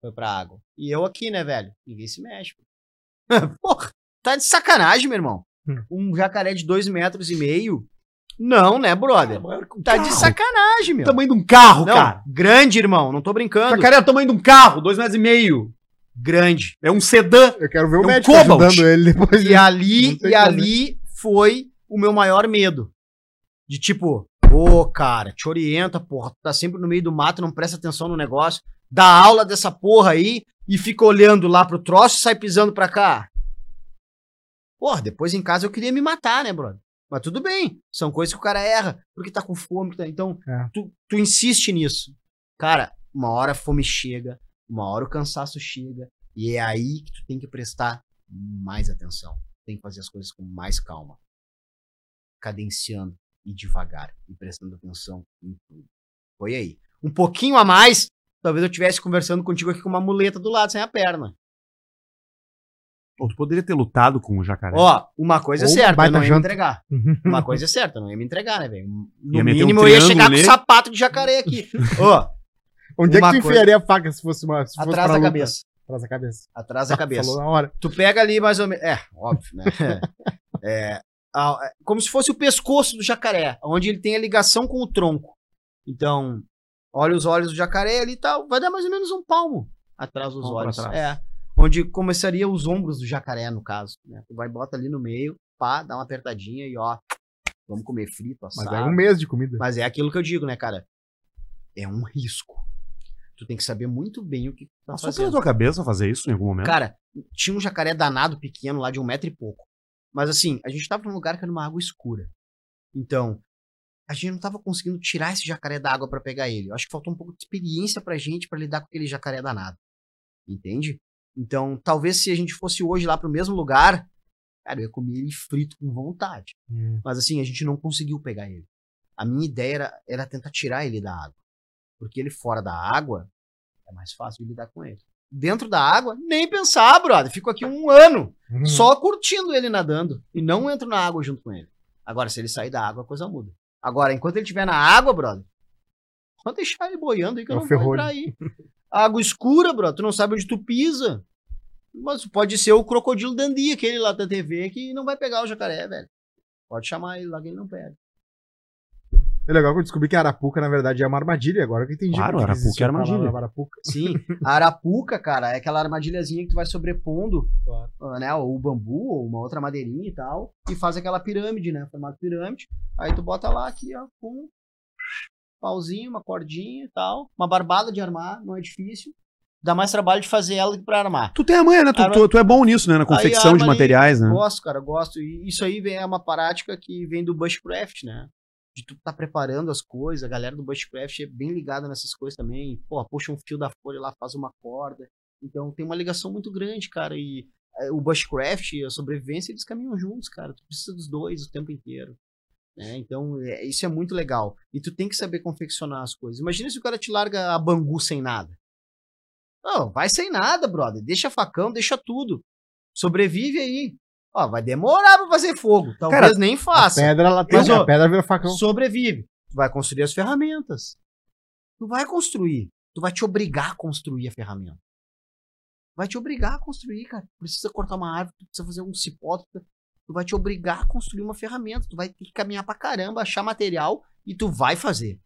foi pra água. E eu aqui, né, velho? Ninguém se mexe. Porra, tá de sacanagem, meu irmão. Hum. Um jacaré de dois metros e meio? Não, né, brother? Tá de sacanagem, meu. Tamanho de um carro, Não, cara. grande, irmão. Não tô brincando. Jacaré é o tamanho de um carro, dois metros e meio. Grande. É um sedã. Eu quero ver o É um médico Cobalt. ajudando ele depois. E ali, e ali foi o meu maior medo. De tipo, ô, cara, te orienta, porra. Tu tá sempre no meio do mato, não presta atenção no negócio. Dá aula dessa porra aí e fica olhando lá pro troço e sai pisando pra cá. Porra, depois em casa eu queria me matar, né, brother? Mas tudo bem. São coisas que o cara erra, porque tá com fome. tá- Então, É. tu, tu insiste nisso. Cara, uma hora a fome chega, uma hora o cansaço chega. E é aí que tu tem que prestar mais atenção. Tem que fazer as coisas com mais calma. Cadenciando e devagar. E prestando atenção em tudo. Foi aí. Um pouquinho a mais, talvez eu estivesse conversando contigo aqui com uma muleta do lado, sem a perna. Pô, tu poderia ter lutado com o jacaré. Ó, uma coisa é Ou uma certa, eu não ia me entregar. Uma coisa é certa, eu não ia me entregar, né, velho? Ia No um mínimo eu ia chegar com nele. sapato de jacaré aqui. Ó, Onde é que tu coisa- enfiaria a faca se fosse uma. Se fosse atrás da luta? cabeça. Atrás da cabeça. Atrás da cabeça. Falou na hora. Tu pega ali mais ou menos. É, óbvio, né? É, a- como se fosse o pescoço do jacaré, onde ele tem a ligação com o tronco. Então, olha os olhos do jacaré ali e tal, vai dar mais ou menos um palmo atrás dos Palmo olhos. É. Onde começaria os ombros do jacaré, no caso. Né? Tu vai bota ali no meio, pá, dá uma apertadinha e ó, vamos comer frito, Mas assado. é um mês de comida. Mas é aquilo que eu digo, né, cara? É um risco. Tu tem que saber muito bem o que tu tá Passou pela fazendo. tua cabeça fazer isso em algum momento? Cara, tinha um jacaré danado pequeno lá de um metro e pouco. Mas assim, a gente tava num lugar que era uma água escura. Então, a gente não tava conseguindo tirar esse jacaré da água pra pegar ele. Eu acho que faltou um pouco de experiência pra gente pra lidar com aquele jacaré danado. Entende? Então, talvez se a gente fosse hoje lá pro mesmo lugar, cara, eu ia comer ele frito com vontade. Hum. Mas assim, a gente não conseguiu pegar ele. A minha ideia era, era tentar tirar ele da água. Porque ele fora da água é mais fácil de lidar com ele. Dentro da água, nem pensar, brother. Fico aqui um ano Hum. só curtindo ele nadando. E não entro na água junto com ele. Agora, se ele sair da água, a coisa muda. Agora, enquanto ele estiver na água, brother, só deixar ele boiando aí que É eu o não vou ferrolho. entrar aí. Água escura, brother, tu não sabe onde tu pisa. Mas pode ser o crocodilo Dandy, aquele lá da TV, que não vai pegar o jacaré, velho. Pode chamar ele lá que ele não pega. É legal que eu descobri que a Arapuca, na verdade, é uma armadilha. Agora que entendi. Claro, por que Arapuca é armadilha. Arapuca. Sim, a arapuca, cara, é aquela armadilhazinha que tu vai sobrepondo, Claro. ah, né, ou o bambu, ou uma outra madeirinha e tal, e faz aquela pirâmide, né, formato pirâmide. Aí tu bota lá aqui, ó, com um pauzinho, uma cordinha e tal, uma barbada de armar, não é difícil. Dá mais trabalho de fazer ela do que pra armar. Tu tem a manha, né? Tu, Arma- tu, tu é bom nisso, né? Na confecção de ali, materiais, né? Gosto, cara, gosto. E isso aí vem, é uma prática que vem do bushcraft, né? De tu tá preparando as coisas. A galera do bushcraft é bem ligada nessas coisas também. Pô, puxa um fio da folha lá, faz uma corda. Então tem uma ligação muito grande, cara. E é, o bushcraft e a sobrevivência, eles caminham juntos, cara. Tu precisa dos dois o tempo inteiro. né? Então, é, isso é muito legal. E tu tem que saber confeccionar as coisas. Imagina se o cara te larga a bangu sem nada. Não, vai sem nada, brother. Deixa facão, deixa tudo. Sobrevive aí. Ó, vai demorar pra fazer fogo. Talvez Cara, nem A faça. pedra, ela tem. Mas, ó, a pedra vira facão. Sobrevive. Tu vai construir as ferramentas. Tu vai construir. Tu vai te obrigar a construir a ferramenta. Vai te obrigar a construir, cara. Precisa cortar uma árvore, tu precisa fazer um cipó. Tu tu vai te obrigar a construir uma ferramenta. Tu vai ter que caminhar pra caramba, achar material e tu vai fazer.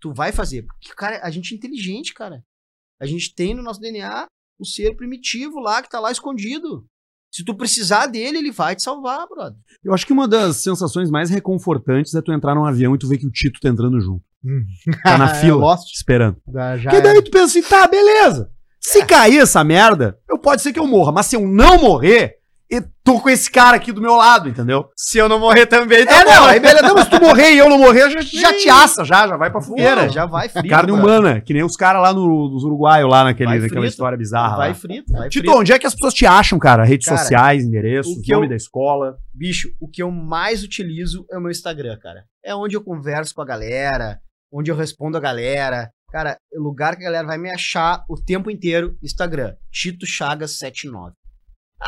Tu vai fazer. Porque, cara, a gente é inteligente, cara. A gente tem no nosso DNA o ser primitivo lá que tá lá escondido. Se tu precisar dele, ele vai te salvar, brother. Eu acho que uma das sensações mais reconfortantes é tu entrar num avião e tu ver que o Tito tá entrando junto. Tá na É, fila, Lost. esperando. Porque daí era. tu pensa assim, tá, beleza. Se cair essa merda, eu pode ser que eu morra. Mas se eu não morrer, e tô com esse cara aqui do meu lado, entendeu? Se eu não morrer também, tá É, bom. não, aí beleza, não, mas se tu morrer e eu não morrer, já, já te assa, já, já vai pra fogueira. Já vai frito. Carne brother. humana, que nem os caras lá no, dos uruguaios, lá naquele, Vai naquela frito. história bizarra. Vai lá. frito, vai Tito, frito. onde é que as pessoas te acham, cara? Redes Cara, sociais, endereços, o que nome eu- da escola. Bicho, o que eu mais utilizo é o meu Instagram, cara. É onde eu converso com a galera, onde eu respondo a galera. Cara, é o lugar que a galera vai me achar o tempo inteiro, Instagram. Tito Chagas 79.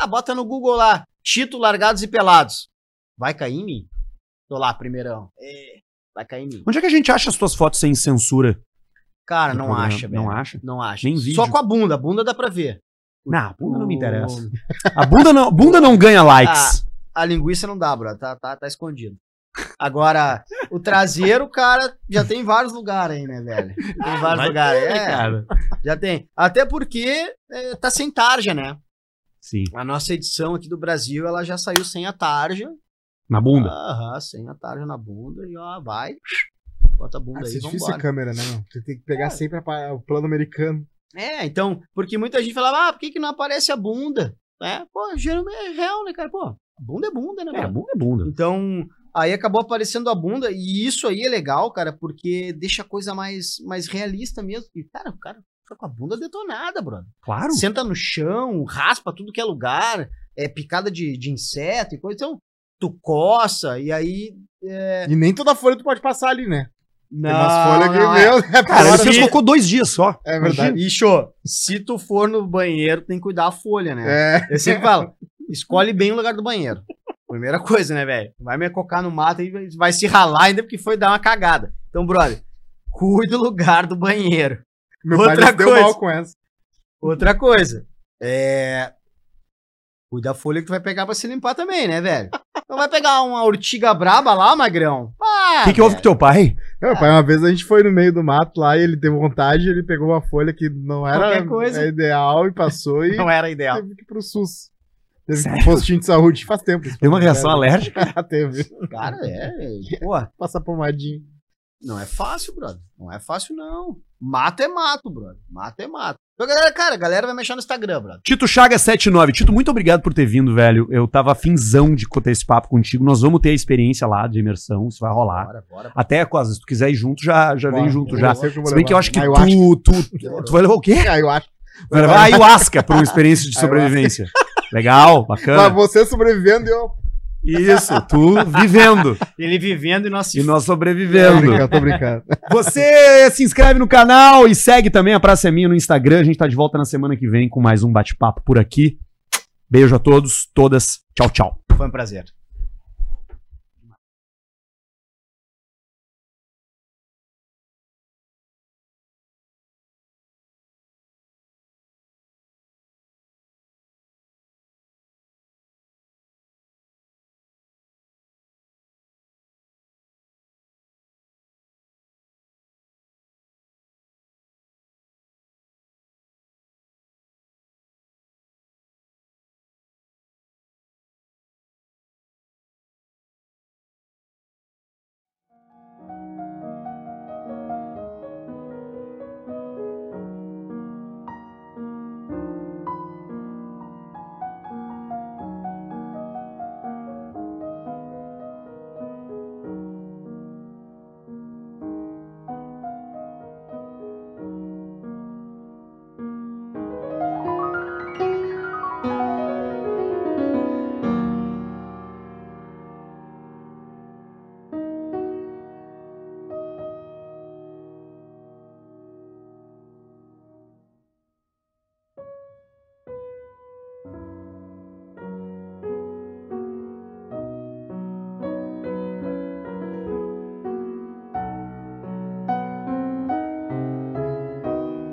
Ah, bota no Google lá, Tito Largados e Pelados. Vai cair em mim? Tô lá, primeirão. É, vai cair em mim. Onde é que a gente acha as tuas fotos sem censura? Cara, não programa? acha, velho. Não acha? Não acha. Nem vídeo. Só com a bunda, a bunda dá pra ver. Não, a bunda não me interessa. A bunda não, bunda não ganha likes. A linguiça não dá, bro. Tá, tá, tá escondido. Agora, o traseiro, cara, já tem vários lugares aí, né, velho? Tem vários Vai lugares. ter, É, cara. já tem. Até porque é, tá sem tarja, né? Sim, A nossa edição aqui do Brasil, ela já saiu sem a tarja. na bunda. Aham, sem a tarja na bunda. E ó, vai. Bota a bunda Ah, aí, é difícil a câmera, né? Você tem que pegar sempre a o plano americano. É, então, porque muita gente falava, ah, por que, que não aparece a bunda? É, pô, geralmente é real, né, cara? Pô, a bunda é bunda, né, É, mano? bunda é bunda. Então, aí acabou aparecendo a bunda, e isso aí é legal, cara, porque deixa a coisa mais, mais realista mesmo. E, cara, o cara fica com a bunda detonada, brother. Claro. Senta no chão, raspa tudo que é lugar, é picada de, de inseto e coisa. Então, tu coça, e aí. E nem toda folha tu pode passar ali, né? Não, Tem umas folhas que, não, é. meu, é Cara, ele fora. fez colocou dois dias só. É verdade. Show, se tu for no banheiro, tem que cuidar a folha, né? É. Eu sempre falo, escolhe bem o lugar do banheiro. Primeira coisa, né, velho? Vai me cocar no mato e vai- vai se ralar ainda porque foi dar uma cagada. Então, brother, cuide do lugar do banheiro. Meu Outra pai se deu coisa. mal com essa. Outra coisa, é. Cuida da folha que tu vai pegar pra se limpar também, né, velho? Não vai pegar uma urtiga braba lá, magrão? Ah, O que, que houve com teu pai? Meu pai, uma vez a gente foi no meio do mato lá e ele teve vontade, ele pegou uma folha que não era é ideal e passou e Não era ideal. teve que ir pro SUS. Teve que ir Sério? pro postinho de saúde. Faz tempo. Tem uma reação É, alérgica? teve. Cara, é. Pô, Passa pomadinho. Não é fácil, brother. Não é fácil, não. Mato é mato, brother. Mato é mato. Então, galera, cara, a galera vai mexer no Instagram, brother. Tito Chaga79. Tito, muito obrigado por ter vindo, velho. Eu tava finzão de ter esse papo contigo. Nós vamos ter a experiência lá de imersão, isso vai rolar. Bora, bora. Até, quase, se tu quiser ir junto, já, já vem junto eu já. Se bem que eu acho que Ayahuasca. tu, tu, tu vai levar o quê? Ah, eu acho. Vai levar a ayahuasca pra uma experiência de Ayahuasca. sobrevivência. Legal, Mas bacana. você sobrevivendo e eu. Isso, tu vivendo Ele vivendo e nós e nós Tô sobrevivendo. brincando, tô brincando. Você se inscreve no canal e segue também a Praça é Minha no Instagram. A gente tá de volta na semana que vem com mais um bate-papo por aqui. Beijo a todos, todas. Tchau, tchau. Foi um prazer.